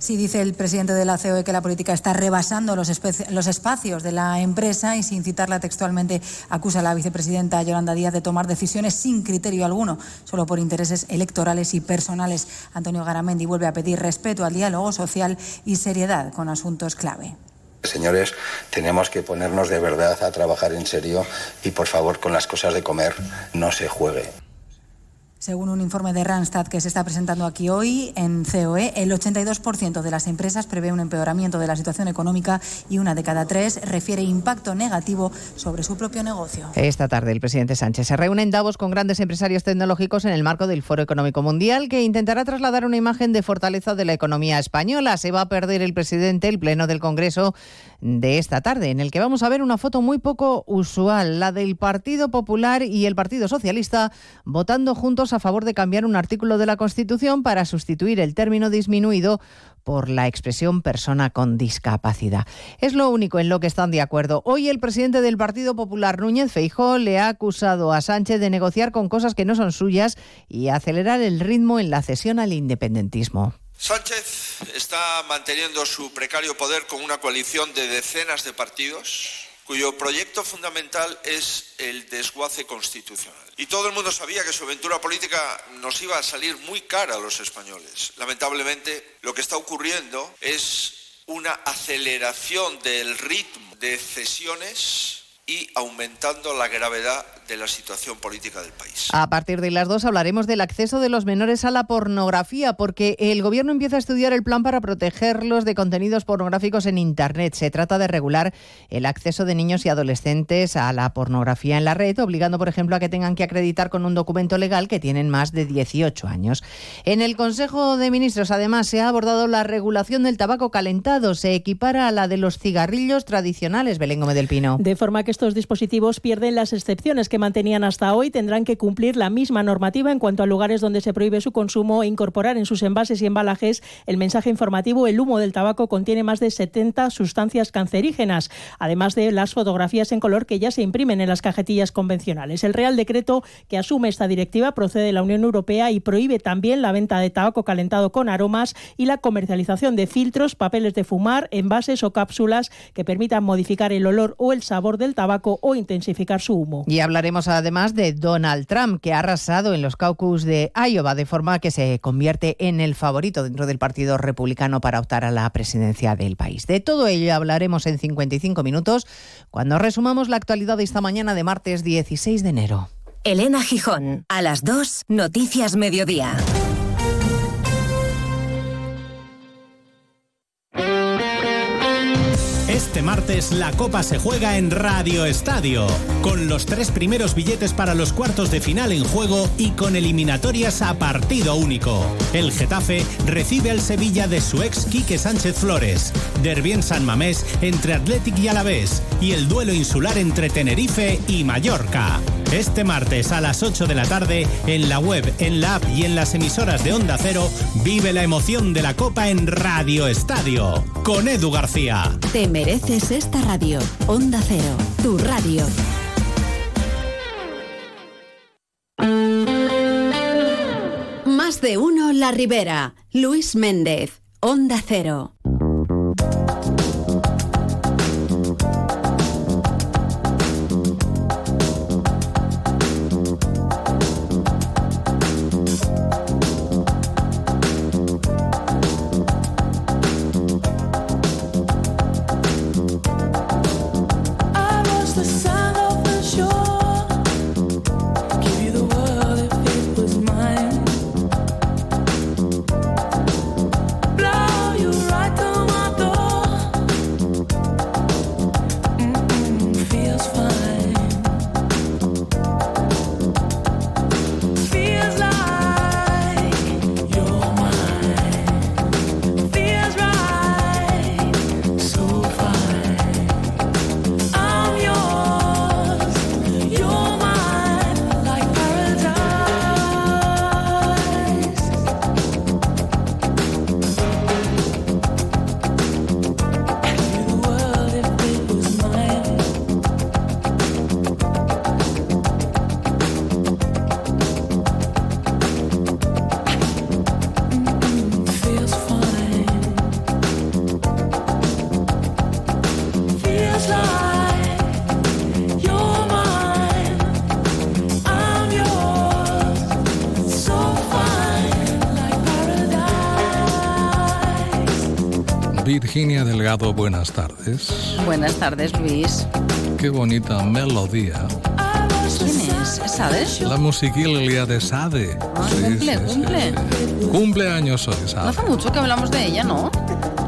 Sí, dice el presidente de la COE que la política está rebasando los, los, espacios de la empresa y sin citarla textualmente acusa a la vicepresidenta Yolanda Díaz de tomar decisiones sin criterio alguno, solo por intereses electorales y personales. Antonio Garamendi vuelve a pedir respeto al diálogo social y seriedad con asuntos clave. Señores, tenemos que ponernos de verdad a trabajar en serio y por favor con las cosas de comer no se juegue. Según un informe de Randstad que se está presentando aquí hoy en COE, el 82% de las empresas prevé un empeoramiento de la situación económica y una de cada tres refiere impacto negativo sobre su propio negocio. Esta tarde el presidente Sánchez se reúne en Davos con grandes empresarios tecnológicos en el marco del Foro Económico Mundial que intentará trasladar una imagen de fortaleza de la economía española. Se va a perder el presidente el pleno del Congreso de esta tarde, en el que vamos a ver una foto muy poco usual, la del Partido Popular y el Partido Socialista votando juntos a favor de cambiar un artículo de la Constitución para sustituir el término disminuido por la expresión persona con discapacidad. Es lo único en lo que están de acuerdo. Hoy el presidente del Partido Popular, Núñez Feijó, le ha acusado a Sánchez de negociar con cosas que no son suyas y acelerar el ritmo en la cesión al independentismo. Sánchez está manteniendo su precario poder con una coalición de decenas de partidos cuyo proyecto fundamental es el desguace constitucional. Y todo el mundo sabía que su aventura política nos iba a salir muy cara a los españoles. Lamentablemente, lo que está ocurriendo es una aceleración del ritmo de cesiones y aumentando la gravedad de la situación política del país. A partir de las dos hablaremos del acceso de los menores a la pornografía, porque el Gobierno empieza a estudiar el plan para protegerlos de contenidos pornográficos en Internet. Se trata de regular el acceso de niños y adolescentes a la pornografía en la red, obligando, por ejemplo, a que tengan que acreditar con un documento legal que tienen más de 18 años. En el Consejo de Ministros, además, se ha abordado la regulación del tabaco calentado. Se equipara a la de los cigarrillos tradicionales, Belén Gómez del Pino. De forma que estos dispositivos pierden las excepciones que que mantenían hasta hoy tendrán que cumplir la misma normativa en cuanto a lugares donde se prohíbe su consumo e incorporar en sus envases y embalajes el mensaje informativo el humo del tabaco contiene más de 70 sustancias cancerígenas, además de las fotografías en color que ya se imprimen en las cajetillas convencionales. El Real Decreto que asume esta directiva procede de la Unión Europea y prohíbe también la venta de tabaco calentado con aromas y la comercialización de filtros, papeles de fumar, envases o cápsulas que permitan modificar el olor o el sabor del tabaco o intensificar su humo. Y hablaremos además de Donald Trump, que ha arrasado en los caucus de Iowa, de forma que se convierte en el favorito dentro del Partido Republicano para optar a la presidencia del país. De todo ello hablaremos en 55 minutos cuando resumamos la actualidad de esta mañana de martes 16 de enero. Elena Gijón, a las 2, Noticias Mediodía. Este martes la Copa se juega en Radio Estadio, con los tres primeros billetes para los cuartos de final en juego y con eliminatorias a partido único. El Getafe recibe al Sevilla de su ex Quique Sánchez Flores, Derbi en San Mamés entre Athletic y Alavés y el duelo insular entre Tenerife y Mallorca. Este martes a las 8 de la tarde, en la web, en la app y en las emisoras de Onda Cero, vive la emoción de la Copa en Radio Estadio, con Edu García. Mereces esta radio. Onda Cero, tu radio. Más de uno La Ribera. Luis Méndez, Onda Cero. Virginia Delgado, buenas tardes. Buenas tardes, Luis. Qué bonita melodía. ¿Quién es? ¿Sabes? La musiquilla de Sade. Ah, Sí, cumple, sí, cumple. sí. Cumple años hoy, No Sade. hace mucho que hablamos de ella, ¿no?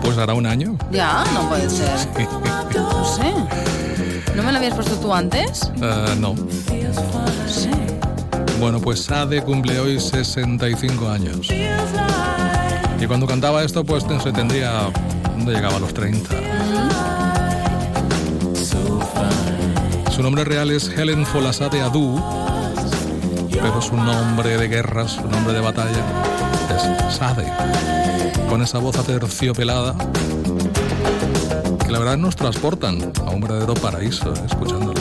Pues hará un año. Ya, no puede ser. <laughs> No sé. ¿No me la habías puesto tú antes? Eh, no. Bueno, pues Sade cumple hoy 65 años. Y cuando cantaba esto, pues no se tendría. ¿Dónde llegaba a los 30? Su nombre real es Helen Folasade Adu, pero su nombre de guerra, su nombre de batalla es Sade. Con esa voz aterciopelada que la verdad nos transportan a un verdadero paraíso eh, escuchándolo.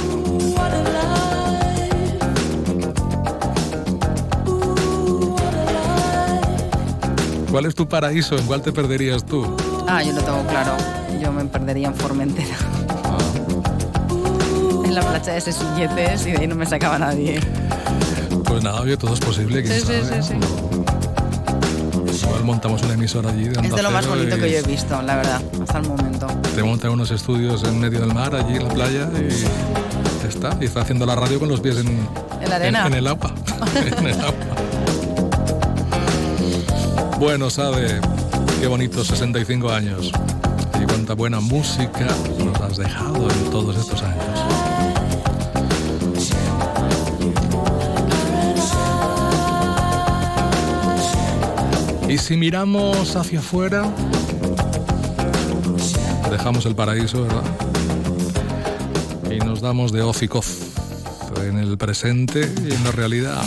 ¿Cuál es tu paraíso? ¿En cuál te perderías tú? Ah, yo lo tengo claro. Yo me perdería en Formentera. En la playa de Sesilletes y de ahí no me sacaba nadie. Pues nada, oye, todo es posible. Sí, sí, sí, sí. Igual montamos una emisora allí de Es de lo más bonito y que yo he visto, la verdad, hasta el momento. Te montan unos estudios en medio del mar, allí en la playa, y está. Y está haciendo la radio con los pies en, En la arena. en, en el agua. <laughs> en el agua. <laughs> Bueno, sabe, qué bonito, 65 años. Y cuánta buena música nos has dejado en todos estos años. Y si miramos hacia afuera, dejamos el paraíso, ¿verdad? Y nos damos de hoz y coz. en el presente y en la realidad.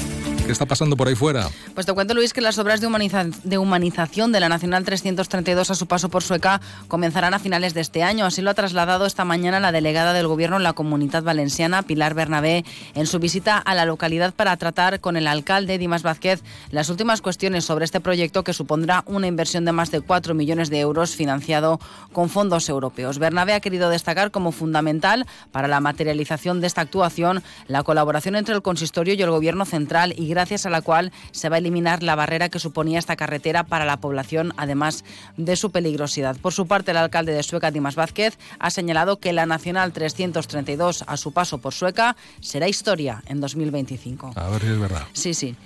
¿Qué está pasando por ahí fuera? Pues te cuento, Luis, que las obras de, humaniza- de humanización de la Nacional 332 a su paso por Sueca comenzarán a finales de este año. Así lo ha trasladado esta mañana la delegada del Gobierno en la Comunidad Valenciana, Pilar Bernabé, en su visita a la localidad para tratar con el alcalde Dimas Vázquez las últimas cuestiones sobre este proyecto que supondrá una inversión de más de 4 millones de euros financiado con fondos europeos. Bernabé ha querido destacar como fundamental para la materialización de esta actuación la colaboración entre el consistorio y el Gobierno central y gracias a la cual se va a eliminar la barrera que suponía esta carretera para la población, además de su peligrosidad. Por su parte, el alcalde de Sueca, Dimas Vázquez, ha señalado que la Nacional 332 a su paso por Sueca será historia en 2025. A ver si es verdad. Sí, sí.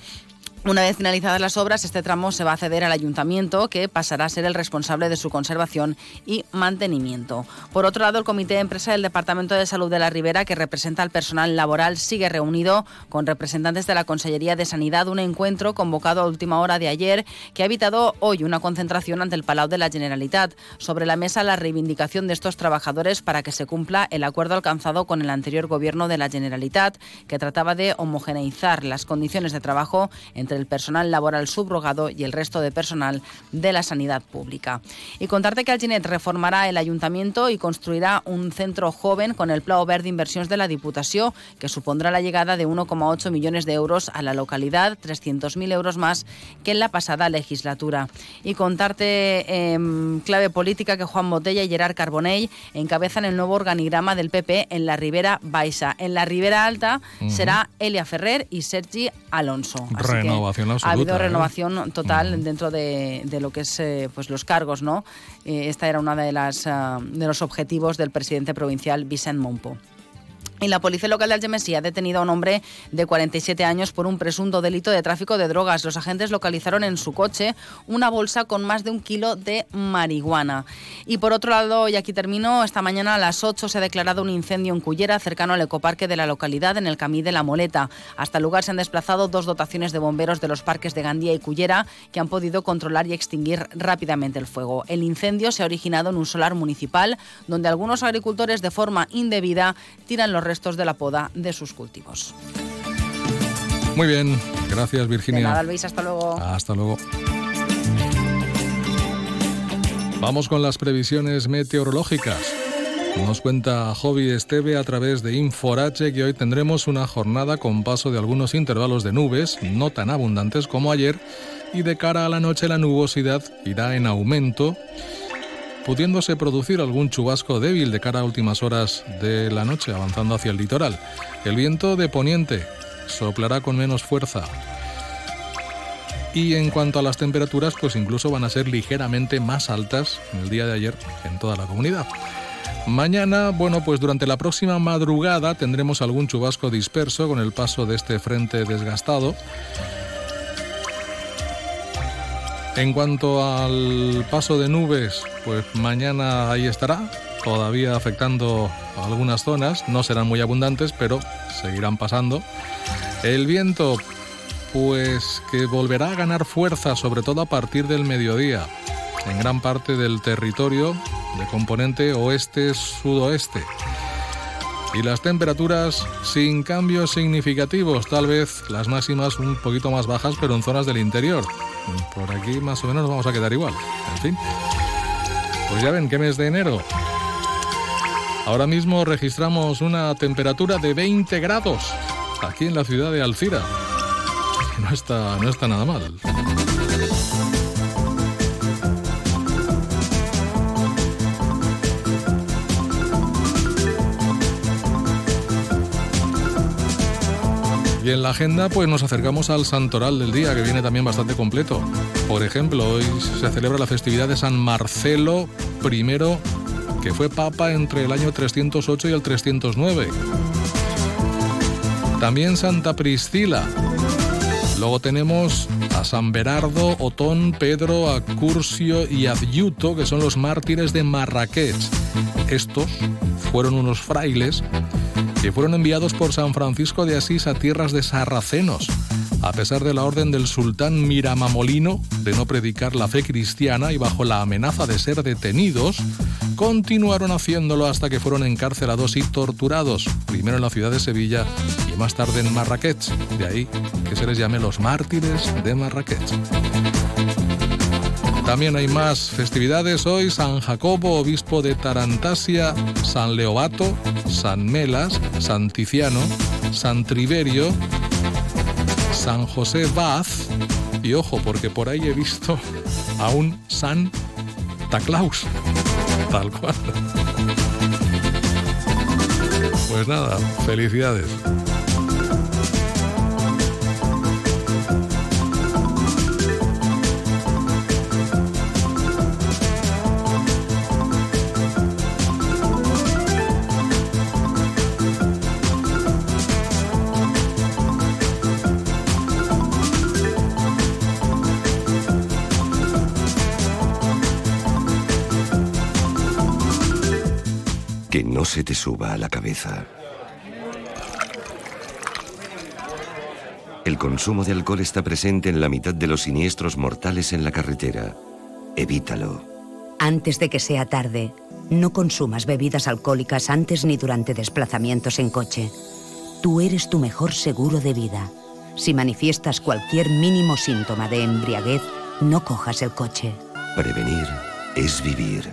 Una vez finalizadas las obras, este tramo se va a ceder al ayuntamiento, que pasará a ser el responsable de su conservación y mantenimiento. Por otro lado, el Comité de Empresa del Departamento de Salud de la Ribera, que representa al personal laboral, sigue reunido con representantes de la Consellería de Sanidad, un encuentro convocado a última hora de ayer, que ha evitado hoy una concentración ante el Palau de la Generalitat. Sobre la mesa, la reivindicación de estos trabajadores para que se cumpla el acuerdo alcanzado con el anterior gobierno de la Generalitat, que trataba de homogeneizar las condiciones de trabajo entre el personal laboral subrogado y el resto de personal de la sanidad pública. Y contarte que Alginet reformará el ayuntamiento y construirá un centro joven con el Pla Verde Inversiones de la Diputació, que supondrá la llegada de 1,8 millones de euros a la localidad, 300.000 euros más que en la pasada legislatura. Y contarte en clave política que Juan Botella y Gerard Carbonell encabezan el nuevo organigrama del PP en la Ribera Baixa. En la Ribera Alta Ujú. será Elia Ferrer y Sergi Alonso. Así que Renovación Ha habido ¿eh? renovación total dentro de, de lo que es eh, pues los cargos, ¿no? Eh, esta era una de las ah, de los objetivos del presidente provincial Vicent Monpo. Y la policía local de Algemesí ha detenido a un hombre de 47 años por un presunto delito de tráfico de drogas. Los agentes localizaron en su coche una bolsa con más de un kilo de marihuana. Y por otro lado, y aquí termino, esta mañana a las 8 se ha declarado un incendio en Cullera, cercano al ecoparque de la localidad, en el Camí de la Moleta. Hasta el lugar se han desplazado dos dotaciones de bomberos de los parques de Gandía y Cullera que han podido controlar y extinguir rápidamente el fuego. El incendio se ha originado en un solar municipal donde algunos agricultores de forma indebida tiran los restos de la poda de sus cultivos. Muy bien, gracias De Virginia. nada, Luis, hasta luego. Hasta luego. Vamos con las previsiones meteorológicas. Nos cuenta Jovi Esteve a través de Inforache que hoy tendremos una jornada con paso de algunos intervalos de nubes, no tan abundantes como ayer, y de cara a la noche la nubosidad irá en aumento, pudiéndose producir algún chubasco débil de cara a últimas horas de la noche, avanzando hacia el litoral. El viento de poniente soplará con menos fuerza, y en cuanto a las temperaturas, pues incluso van a ser ligeramente más altas en el día de ayer en toda la comunidad. Mañana, bueno, pues durante la próxima madrugada tendremos algún chubasco disperso con el paso de este frente desgastado. En cuanto al paso de nubes, pues mañana ahí estará, todavía afectando a algunas zonas, no serán muy abundantes, pero seguirán pasando. El viento, pues que volverá a ganar fuerza, sobre todo a partir del mediodía, en gran parte del territorio de componente oeste-sudoeste. Y las temperaturas sin cambios significativos, tal vez las máximas un poquito más bajas, pero en zonas del interior. Por aquí más o menos nos vamos a quedar igual. En fin. Pues ya ven, ¿qué mes de enero? Ahora mismo registramos una temperatura de 20 grados aquí en la ciudad de Alcira. No está, no está nada mal. Y en la agenda pues nos acercamos al santoral del día, que viene también bastante completo. Por ejemplo, hoy se celebra la festividad de San Marcelo I, que fue papa entre el año 308 y el 309. También Santa Priscila. Luego tenemos a San Berardo, Otón, Pedro, Acurcio y Adjuto, que son los mártires de Marrakech. Estos fueron unos frailes que fueron enviados por San Francisco de Asís a tierras de sarracenos, a pesar de la orden del sultán Miramamolino de no predicar la fe cristiana y bajo la amenaza de ser detenidos, continuaron haciéndolo hasta que fueron encarcelados y torturados, primero en la ciudad de Sevilla y más tarde en Marrakech. De ahí que se les llame los mártires de Marrakech. También hay más festividades hoy, San Jacobo, obispo de Tarantasia, San Leobato, San Melas, San Ticiano, San Triverio, San José Baz, y ojo, porque por ahí he visto a un San Taclaus, tal cual. Pues nada, felicidades. Se te suba a la cabeza. El consumo de alcohol está presente en la mitad de los siniestros mortales en la carretera. Evítalo. Antes de que sea tarde, no consumas bebidas alcohólicas antes ni durante desplazamientos en coche. Tú eres tu mejor seguro de vida. Si manifiestas cualquier mínimo síntoma de embriaguez, no cojas el coche. Prevenir és vivir.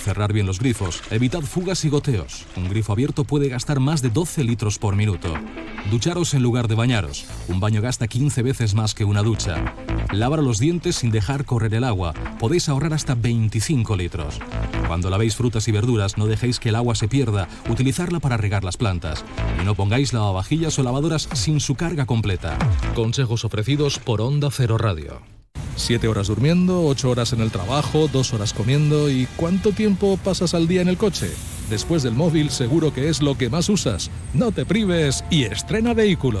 Cerrar bien los grifos, evitad fugas y goteos. Un grifo abierto puede gastar más de 12 litros por minuto. Ducharos en lugar de bañaros. Un baño gasta 15 veces más que una ducha. Lavar los dientes sin dejar correr el agua. Podéis ahorrar hasta 25 litros. Cuando lavéis frutas y verduras, no dejéis que el agua se pierda. Utilizarla para regar las plantas. Y no pongáis lavavajillas o lavadoras sin su carga completa. Consejos ofrecidos por Onda Cero Radio. Siete horas durmiendo, ocho horas en el trabajo, dos horas comiendo y ¿cuánto tiempo pasas al día en el coche? Después del móvil seguro que es lo que más usas. No te prives y estrena vehículo.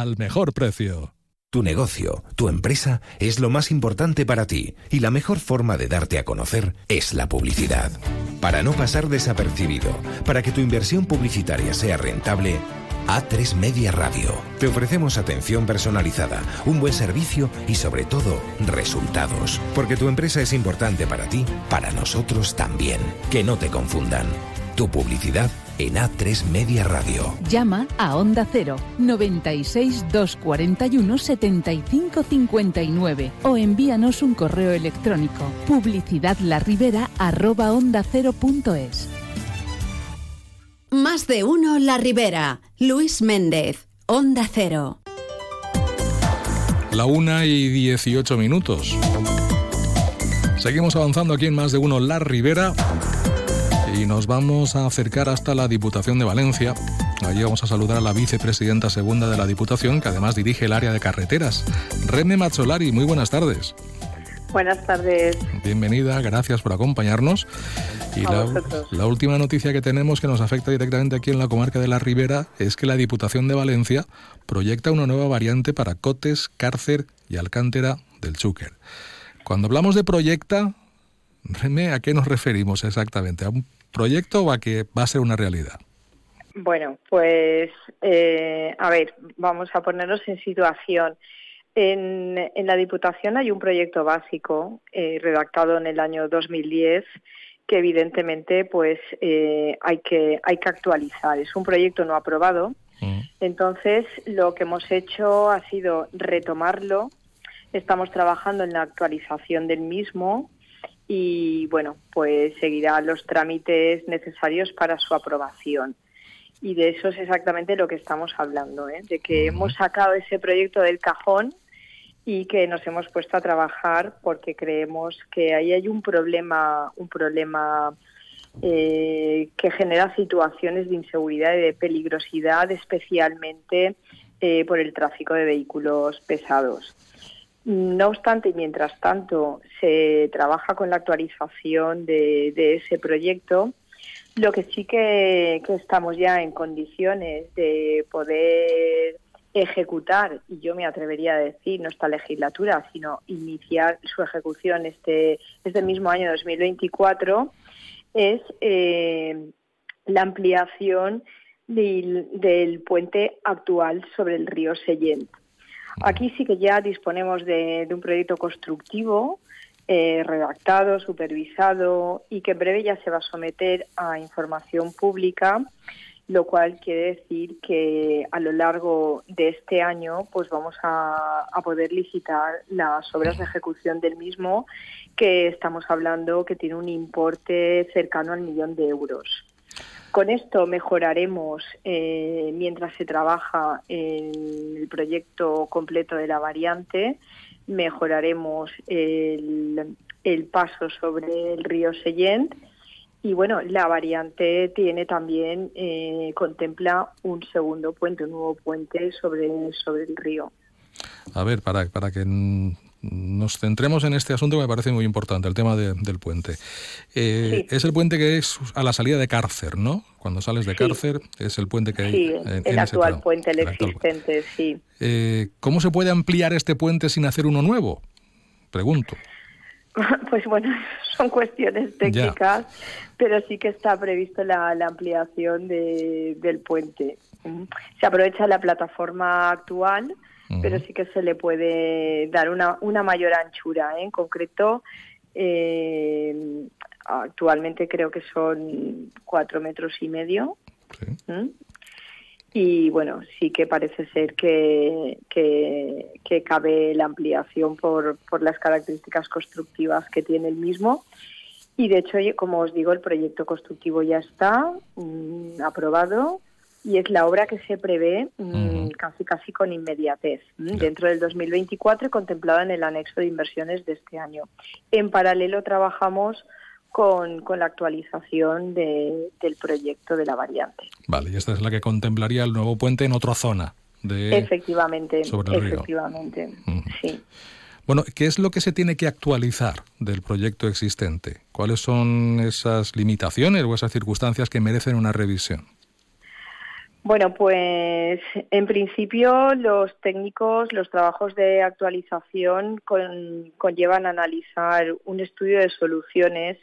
al mejor precio. Tu negocio, tu empresa es lo más importante para ti y la mejor forma de darte a conocer es la publicidad. Para no pasar desapercibido, para que tu inversión publicitaria sea rentable, A3 Media Radio. Te ofrecemos atención personalizada, un buen servicio y sobre todo resultados. Porque tu empresa es importante para ti, para nosotros también. Que no te confundan. Tu publicidad en A3 Media Radio. Llama a Onda Cero 96 241 75 59 o envíanos un correo electrónico publicidadlarribera arroba onda cero punto es. Más de uno La Ribera. Luis Méndez, Onda Cero. La una y 18 minutos. Seguimos avanzando aquí en Más de uno La Ribera y nos vamos a acercar hasta la Diputación de Valencia. Allí vamos a saludar a la vicepresidenta segunda de la Diputación, que además dirige el área de carreteras. Reme Mazzolari, muy buenas tardes. Buenas tardes. Bienvenida, gracias por acompañarnos. Y la última noticia que tenemos que nos afecta directamente aquí en la comarca de la Ribera es que la Diputación de Valencia proyecta una nueva variante para Cotes, Cárcer y Alcántara del Chúquer. Cuando hablamos de proyecta, Reme, ¿a qué nos referimos exactamente? ¿A un proyecto o a que va a ser una realidad? Bueno, pues eh, a ver, vamos a ponernos en situación. En, en la Diputación hay un proyecto básico eh, redactado en el año 2010 que evidentemente pues eh, hay que hay que actualizar. Es un proyecto no aprobado. Entonces lo que hemos hecho ha sido retomarlo. Estamos trabajando en la actualización del mismo y bueno, pues seguirá los trámites necesarios para su aprobación. Y de eso es exactamente lo que estamos hablando, ¿eh? de que hemos sacado ese proyecto del cajón y que nos hemos puesto a trabajar porque creemos que ahí hay un problema, un problema eh, que genera situaciones de inseguridad y de peligrosidad, especialmente eh, por el tráfico de vehículos pesados. No obstante, mientras tanto se trabaja con la actualización de, ese proyecto, lo que sí que, estamos ya en condiciones de poder ejecutar, y yo me atrevería a decir, no esta legislatura, sino iniciar su ejecución este, este mismo año 2024, es eh, la ampliación del, puente actual sobre el río Sellent. Aquí sí que ya disponemos de, un proyecto constructivo eh, redactado, supervisado y que en breve ya se va a someter a información pública, lo cual quiere decir que a lo largo de este año pues vamos a, a poder licitar las obras de ejecución del mismo, que estamos hablando que tiene un importe cercano al millón de euros. Con esto mejoraremos, eh, mientras se trabaja el proyecto completo de la variante, mejoraremos el, paso sobre el río Sellent y bueno, la variante tiene también, eh, contempla un segundo puente, un nuevo puente sobre, sobre el río. A ver, para, para que nos centremos en este asunto que me parece muy importante, el tema de- del puente. Eh, Es el puente que es a la salida de Cárcer, ¿no? Cuando sales de Sí. Cárcer es el puente que hay Sí, en, el en actual puente, el El actual puente. existente, sí. Eh, ¿Cómo se puede ampliar este puente sin hacer uno nuevo? Pregunto. <laughs> Pues bueno, <laughs> son cuestiones técnicas, pero sí que está previsto la, la ampliación de- del puente. Mm. Se aprovecha la plataforma actual, pero sí que se le puede dar una, una mayor anchura. ¿eh? En concreto, eh, actualmente creo que son cuatro metros y medio. ¿Mm? Y bueno, sí que parece ser que, que, que cabe la ampliación por, por las características constructivas que tiene el mismo. Y de hecho, como os digo, el proyecto constructivo ya está mm, aprobado y es la obra que se prevé mm, casi casi con inmediatez mm, dentro del 2024 y contemplada en el anexo de inversiones de este año. En paralelo trabajamos con, con la actualización de- del proyecto de la variante. Vale, y esta es la que contemplaría el nuevo puente en otra zona de... efectivamente, sobre el río. efectivamente, sí. Bueno, ¿qué es lo que se tiene que actualizar del proyecto existente? ¿Cuáles son esas limitaciones o esas circunstancias que merecen una revisión? Bueno, pues en principio los técnicos, los trabajos de actualización con- conllevan analizar un estudio de soluciones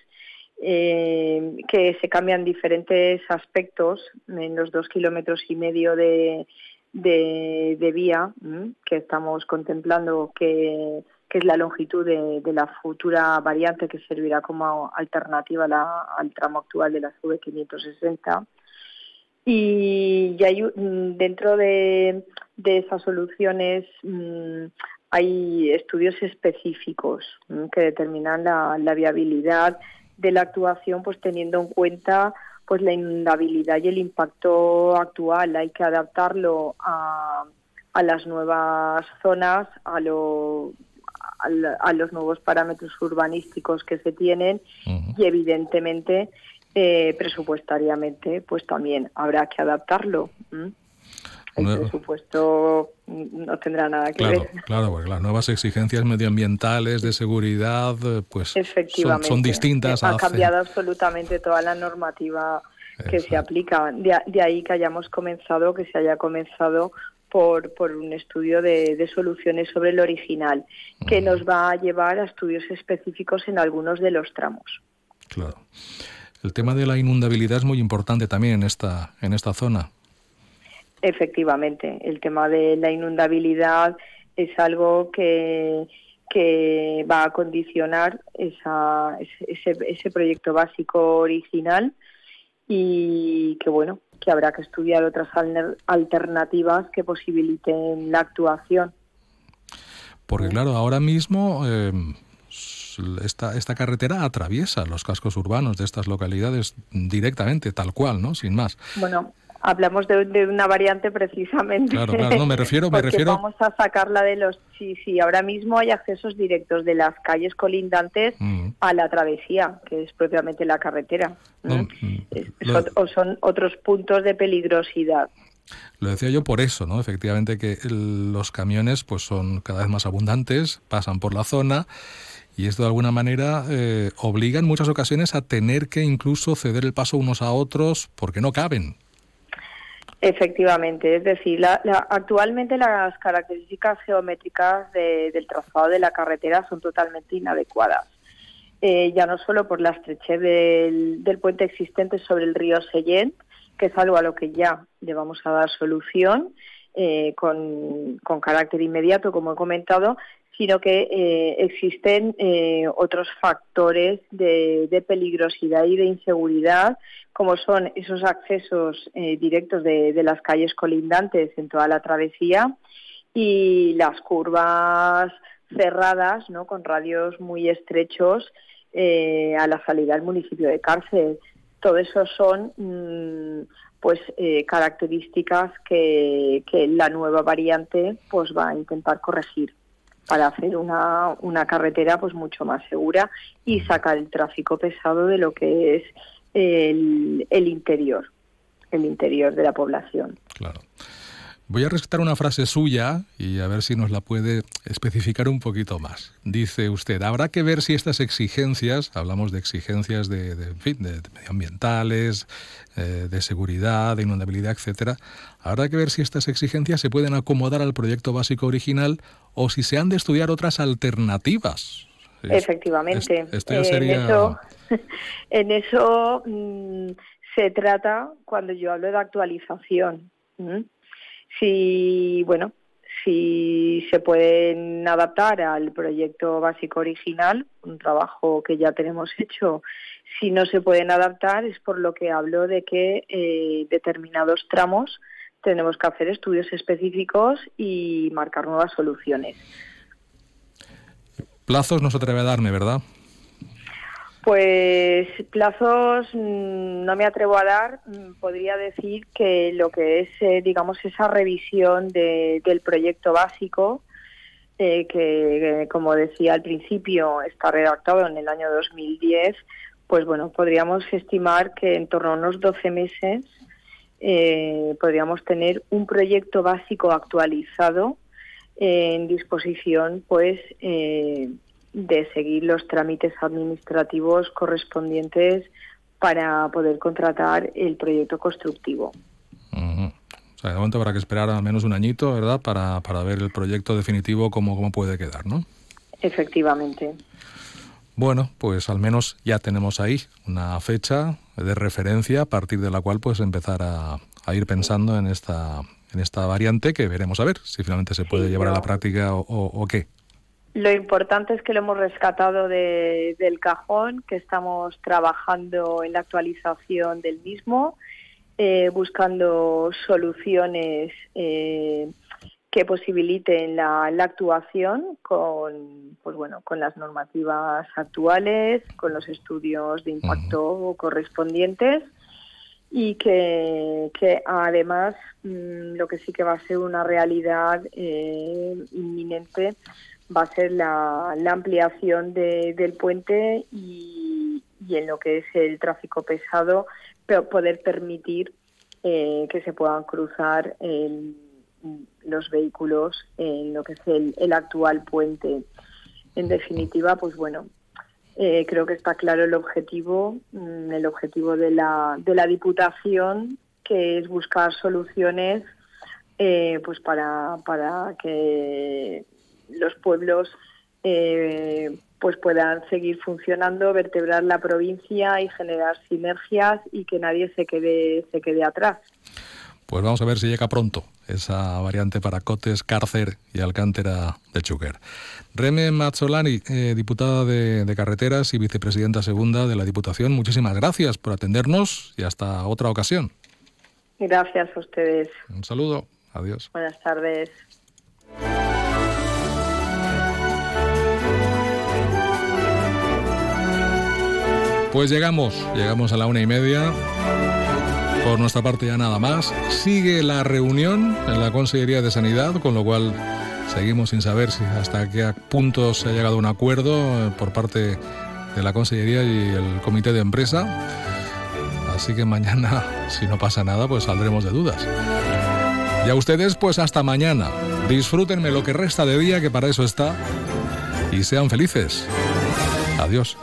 eh, que se cambian diferentes aspectos en los dos kilómetros y medio de, vía que estamos contemplando que, es la longitud de, la futura variante que servirá como alternativa al tramo actual de la CV560 y, y hay un- dentro de, de esas soluciones mm, hay estudios específicos mm, que determinan la, la viabilidad de la actuación pues teniendo en cuenta pues la inundabilidad y el impacto actual. Hay que adaptarlo a, a las nuevas zonas a lo a, la- a los nuevos parámetros urbanísticos que se tienen y evidentemente eh, presupuestariamente pues también habrá que adaptarlo ¿m? el Nuevo- presupuesto mm, no tendrá nada que Claro, ver. claro, porque las nuevas exigencias medioambientales de seguridad, eh, pues son, efectivamente. son distintas ha hace- cambiado absolutamente toda la normativa que se aplica. De, ahí que hayamos comenzado que se haya comenzado por, por un estudio de, de soluciones sobre el original que nos va a llevar a estudios específicos en algunos de los tramos. Claro. El tema de la inundabilidad es muy importante también en esta, en esta zona. Efectivamente, el tema de la inundabilidad es algo que, que va a condicionar esa, ese, ese proyecto básico original y que bueno, que habrá que estudiar otras al- alternativas que posibiliten la actuación. Porque claro, ahora mismo eh, los, esta, esta carretera atraviesa los cascos urbanos de estas localidades directamente, tal cual, ¿no? Sin más. Bueno, hablamos de, de una variante precisamente. Claro, claro, no, me refiero, me <laughs> refiero. Vamos a sacarla de los. Sí, sí, ahora mismo hay accesos directos de las calles colindantes Mm, a la travesía, que es propiamente la carretera. no, mm, Es- lo- o son otros puntos de peligrosidad. Lo decía yo por eso, ¿no? Efectivamente que el- los camiones pues son cada vez más abundantes, pasan por la zona y esto de alguna manera eh, obliga en muchas ocasiones a tener que incluso ceder el paso unos a otros porque no caben. Efectivamente, es decir, la- la- actualmente las características geométricas de- del trazado de la carretera son totalmente inadecuadas. Eh, ya no solo por la estrechez del, puente existente sobre el río Sellent, que es algo a lo que ya le vamos a dar solución eh, con, con carácter inmediato, como he comentado, sino que eh, existen eh, otros factores de, de peligrosidad y de inseguridad, como son esos accesos eh, directos de, de las calles colindantes en toda la travesía y las curvas cerradas, ¿no? con radios muy estrechos a la salida del municipio de Cárcel. Todo eso son mm, pues características que, que la nueva variante pues va a intentar corregir para hacer una, una carretera pues mucho más segura y sacar el tráfico pesado de lo que es el, el interior, el interior de la población. Voy a rescatar una frase suya y a ver si nos la puede especificar un poquito más. Dice usted, habrá que ver si estas exigencias, hablamos de exigencias de, de, en fin, de- de medioambientales, eh, de seguridad, de inundabilidad, etcétera, habrá que ver si estas exigencias se pueden acomodar al proyecto básico original o si se han de estudiar otras alternativas. Efectivamente. es- esto ya sería- En eso, <laughs> en eso mm, se trata cuando yo hablo de actualización. Si, bueno, si se pueden adaptar al proyecto básico original, un trabajo que ya tenemos hecho, si no se pueden adaptar es por lo que hablo de que eh, determinados tramos tenemos que hacer estudios específicos y marcar nuevas soluciones. Plazos no se atreve a darme, ¿verdad? Pues plazos mm, no me atrevo a dar. Mm, Podría decir que lo que es, eh, digamos, esa revisión de- del proyecto básico, eh, que, como decía al principio, está redactado en el año 2010, pues bueno, podríamos estimar que en torno a unos 12 meses eh, podríamos tener un proyecto básico actualizado eh, en disposición, pues, de seguir los trámites administrativos correspondientes para poder contratar el proyecto constructivo. Ujú. O sea, de momento habrá que esperar al menos un añito, ¿verdad? Para, para ver el proyecto definitivo cómo, cómo puede quedar, ¿no? Efectivamente. Bueno, pues al menos ya tenemos ahí una fecha de referencia a partir de la cual pues empezar a, a ir pensando en esta, en esta variante que veremos a ver si finalmente se puede Sí, llevar a la práctica o, o- o qué. Lo importante es que lo hemos rescatado de- del cajón, que estamos trabajando en la actualización del mismo, eh, buscando soluciones eh, que posibiliten la, la actuación con, pues bueno, con las normativas actuales, con los estudios de impacto correspondientes y que, que además mm, lo que sí que va a ser una realidad eh, inminente va a ser la, la ampliación de- del puente y, y en lo que es el tráfico pesado, poder permitir eh, que se puedan cruzar el- los vehículos en lo que es el, el actual puente. En definitiva, pues bueno, eh, creo que está claro el objetivo, mm, el objetivo de la, de la Diputación, que es buscar soluciones eh, pues para, para que los pueblos eh, pues puedan seguir funcionando, vertebrar la provincia y generar sinergias y que nadie se quede, se quede atrás. Pues vamos a ver si llega pronto esa variante para Cotes, Cárcer y Alcántara de Chúquer. Reme Mazzolani, eh, diputada de, de Carreteras y vicepresidenta segunda de la Diputación, muchísimas gracias por atendernos y hasta otra ocasión. Gracias a ustedes. Un saludo, adiós. Buenas tardes. Pues llegamos, llegamos a la una y media. Por nuestra parte ya nada más. Sigue la reunión en la Consejería de Sanidad, con lo cual seguimos sin saber si hasta qué punto se ha llegado a un acuerdo eh, por parte de la Consellería y el Comité de Empresa. Así que mañana, <laughs> si no pasa nada, pues saldremos de dudas. Y a ustedes, pues hasta mañana. Disfrútenme lo que resta de día, que para eso está. Y sean felices. Adiós.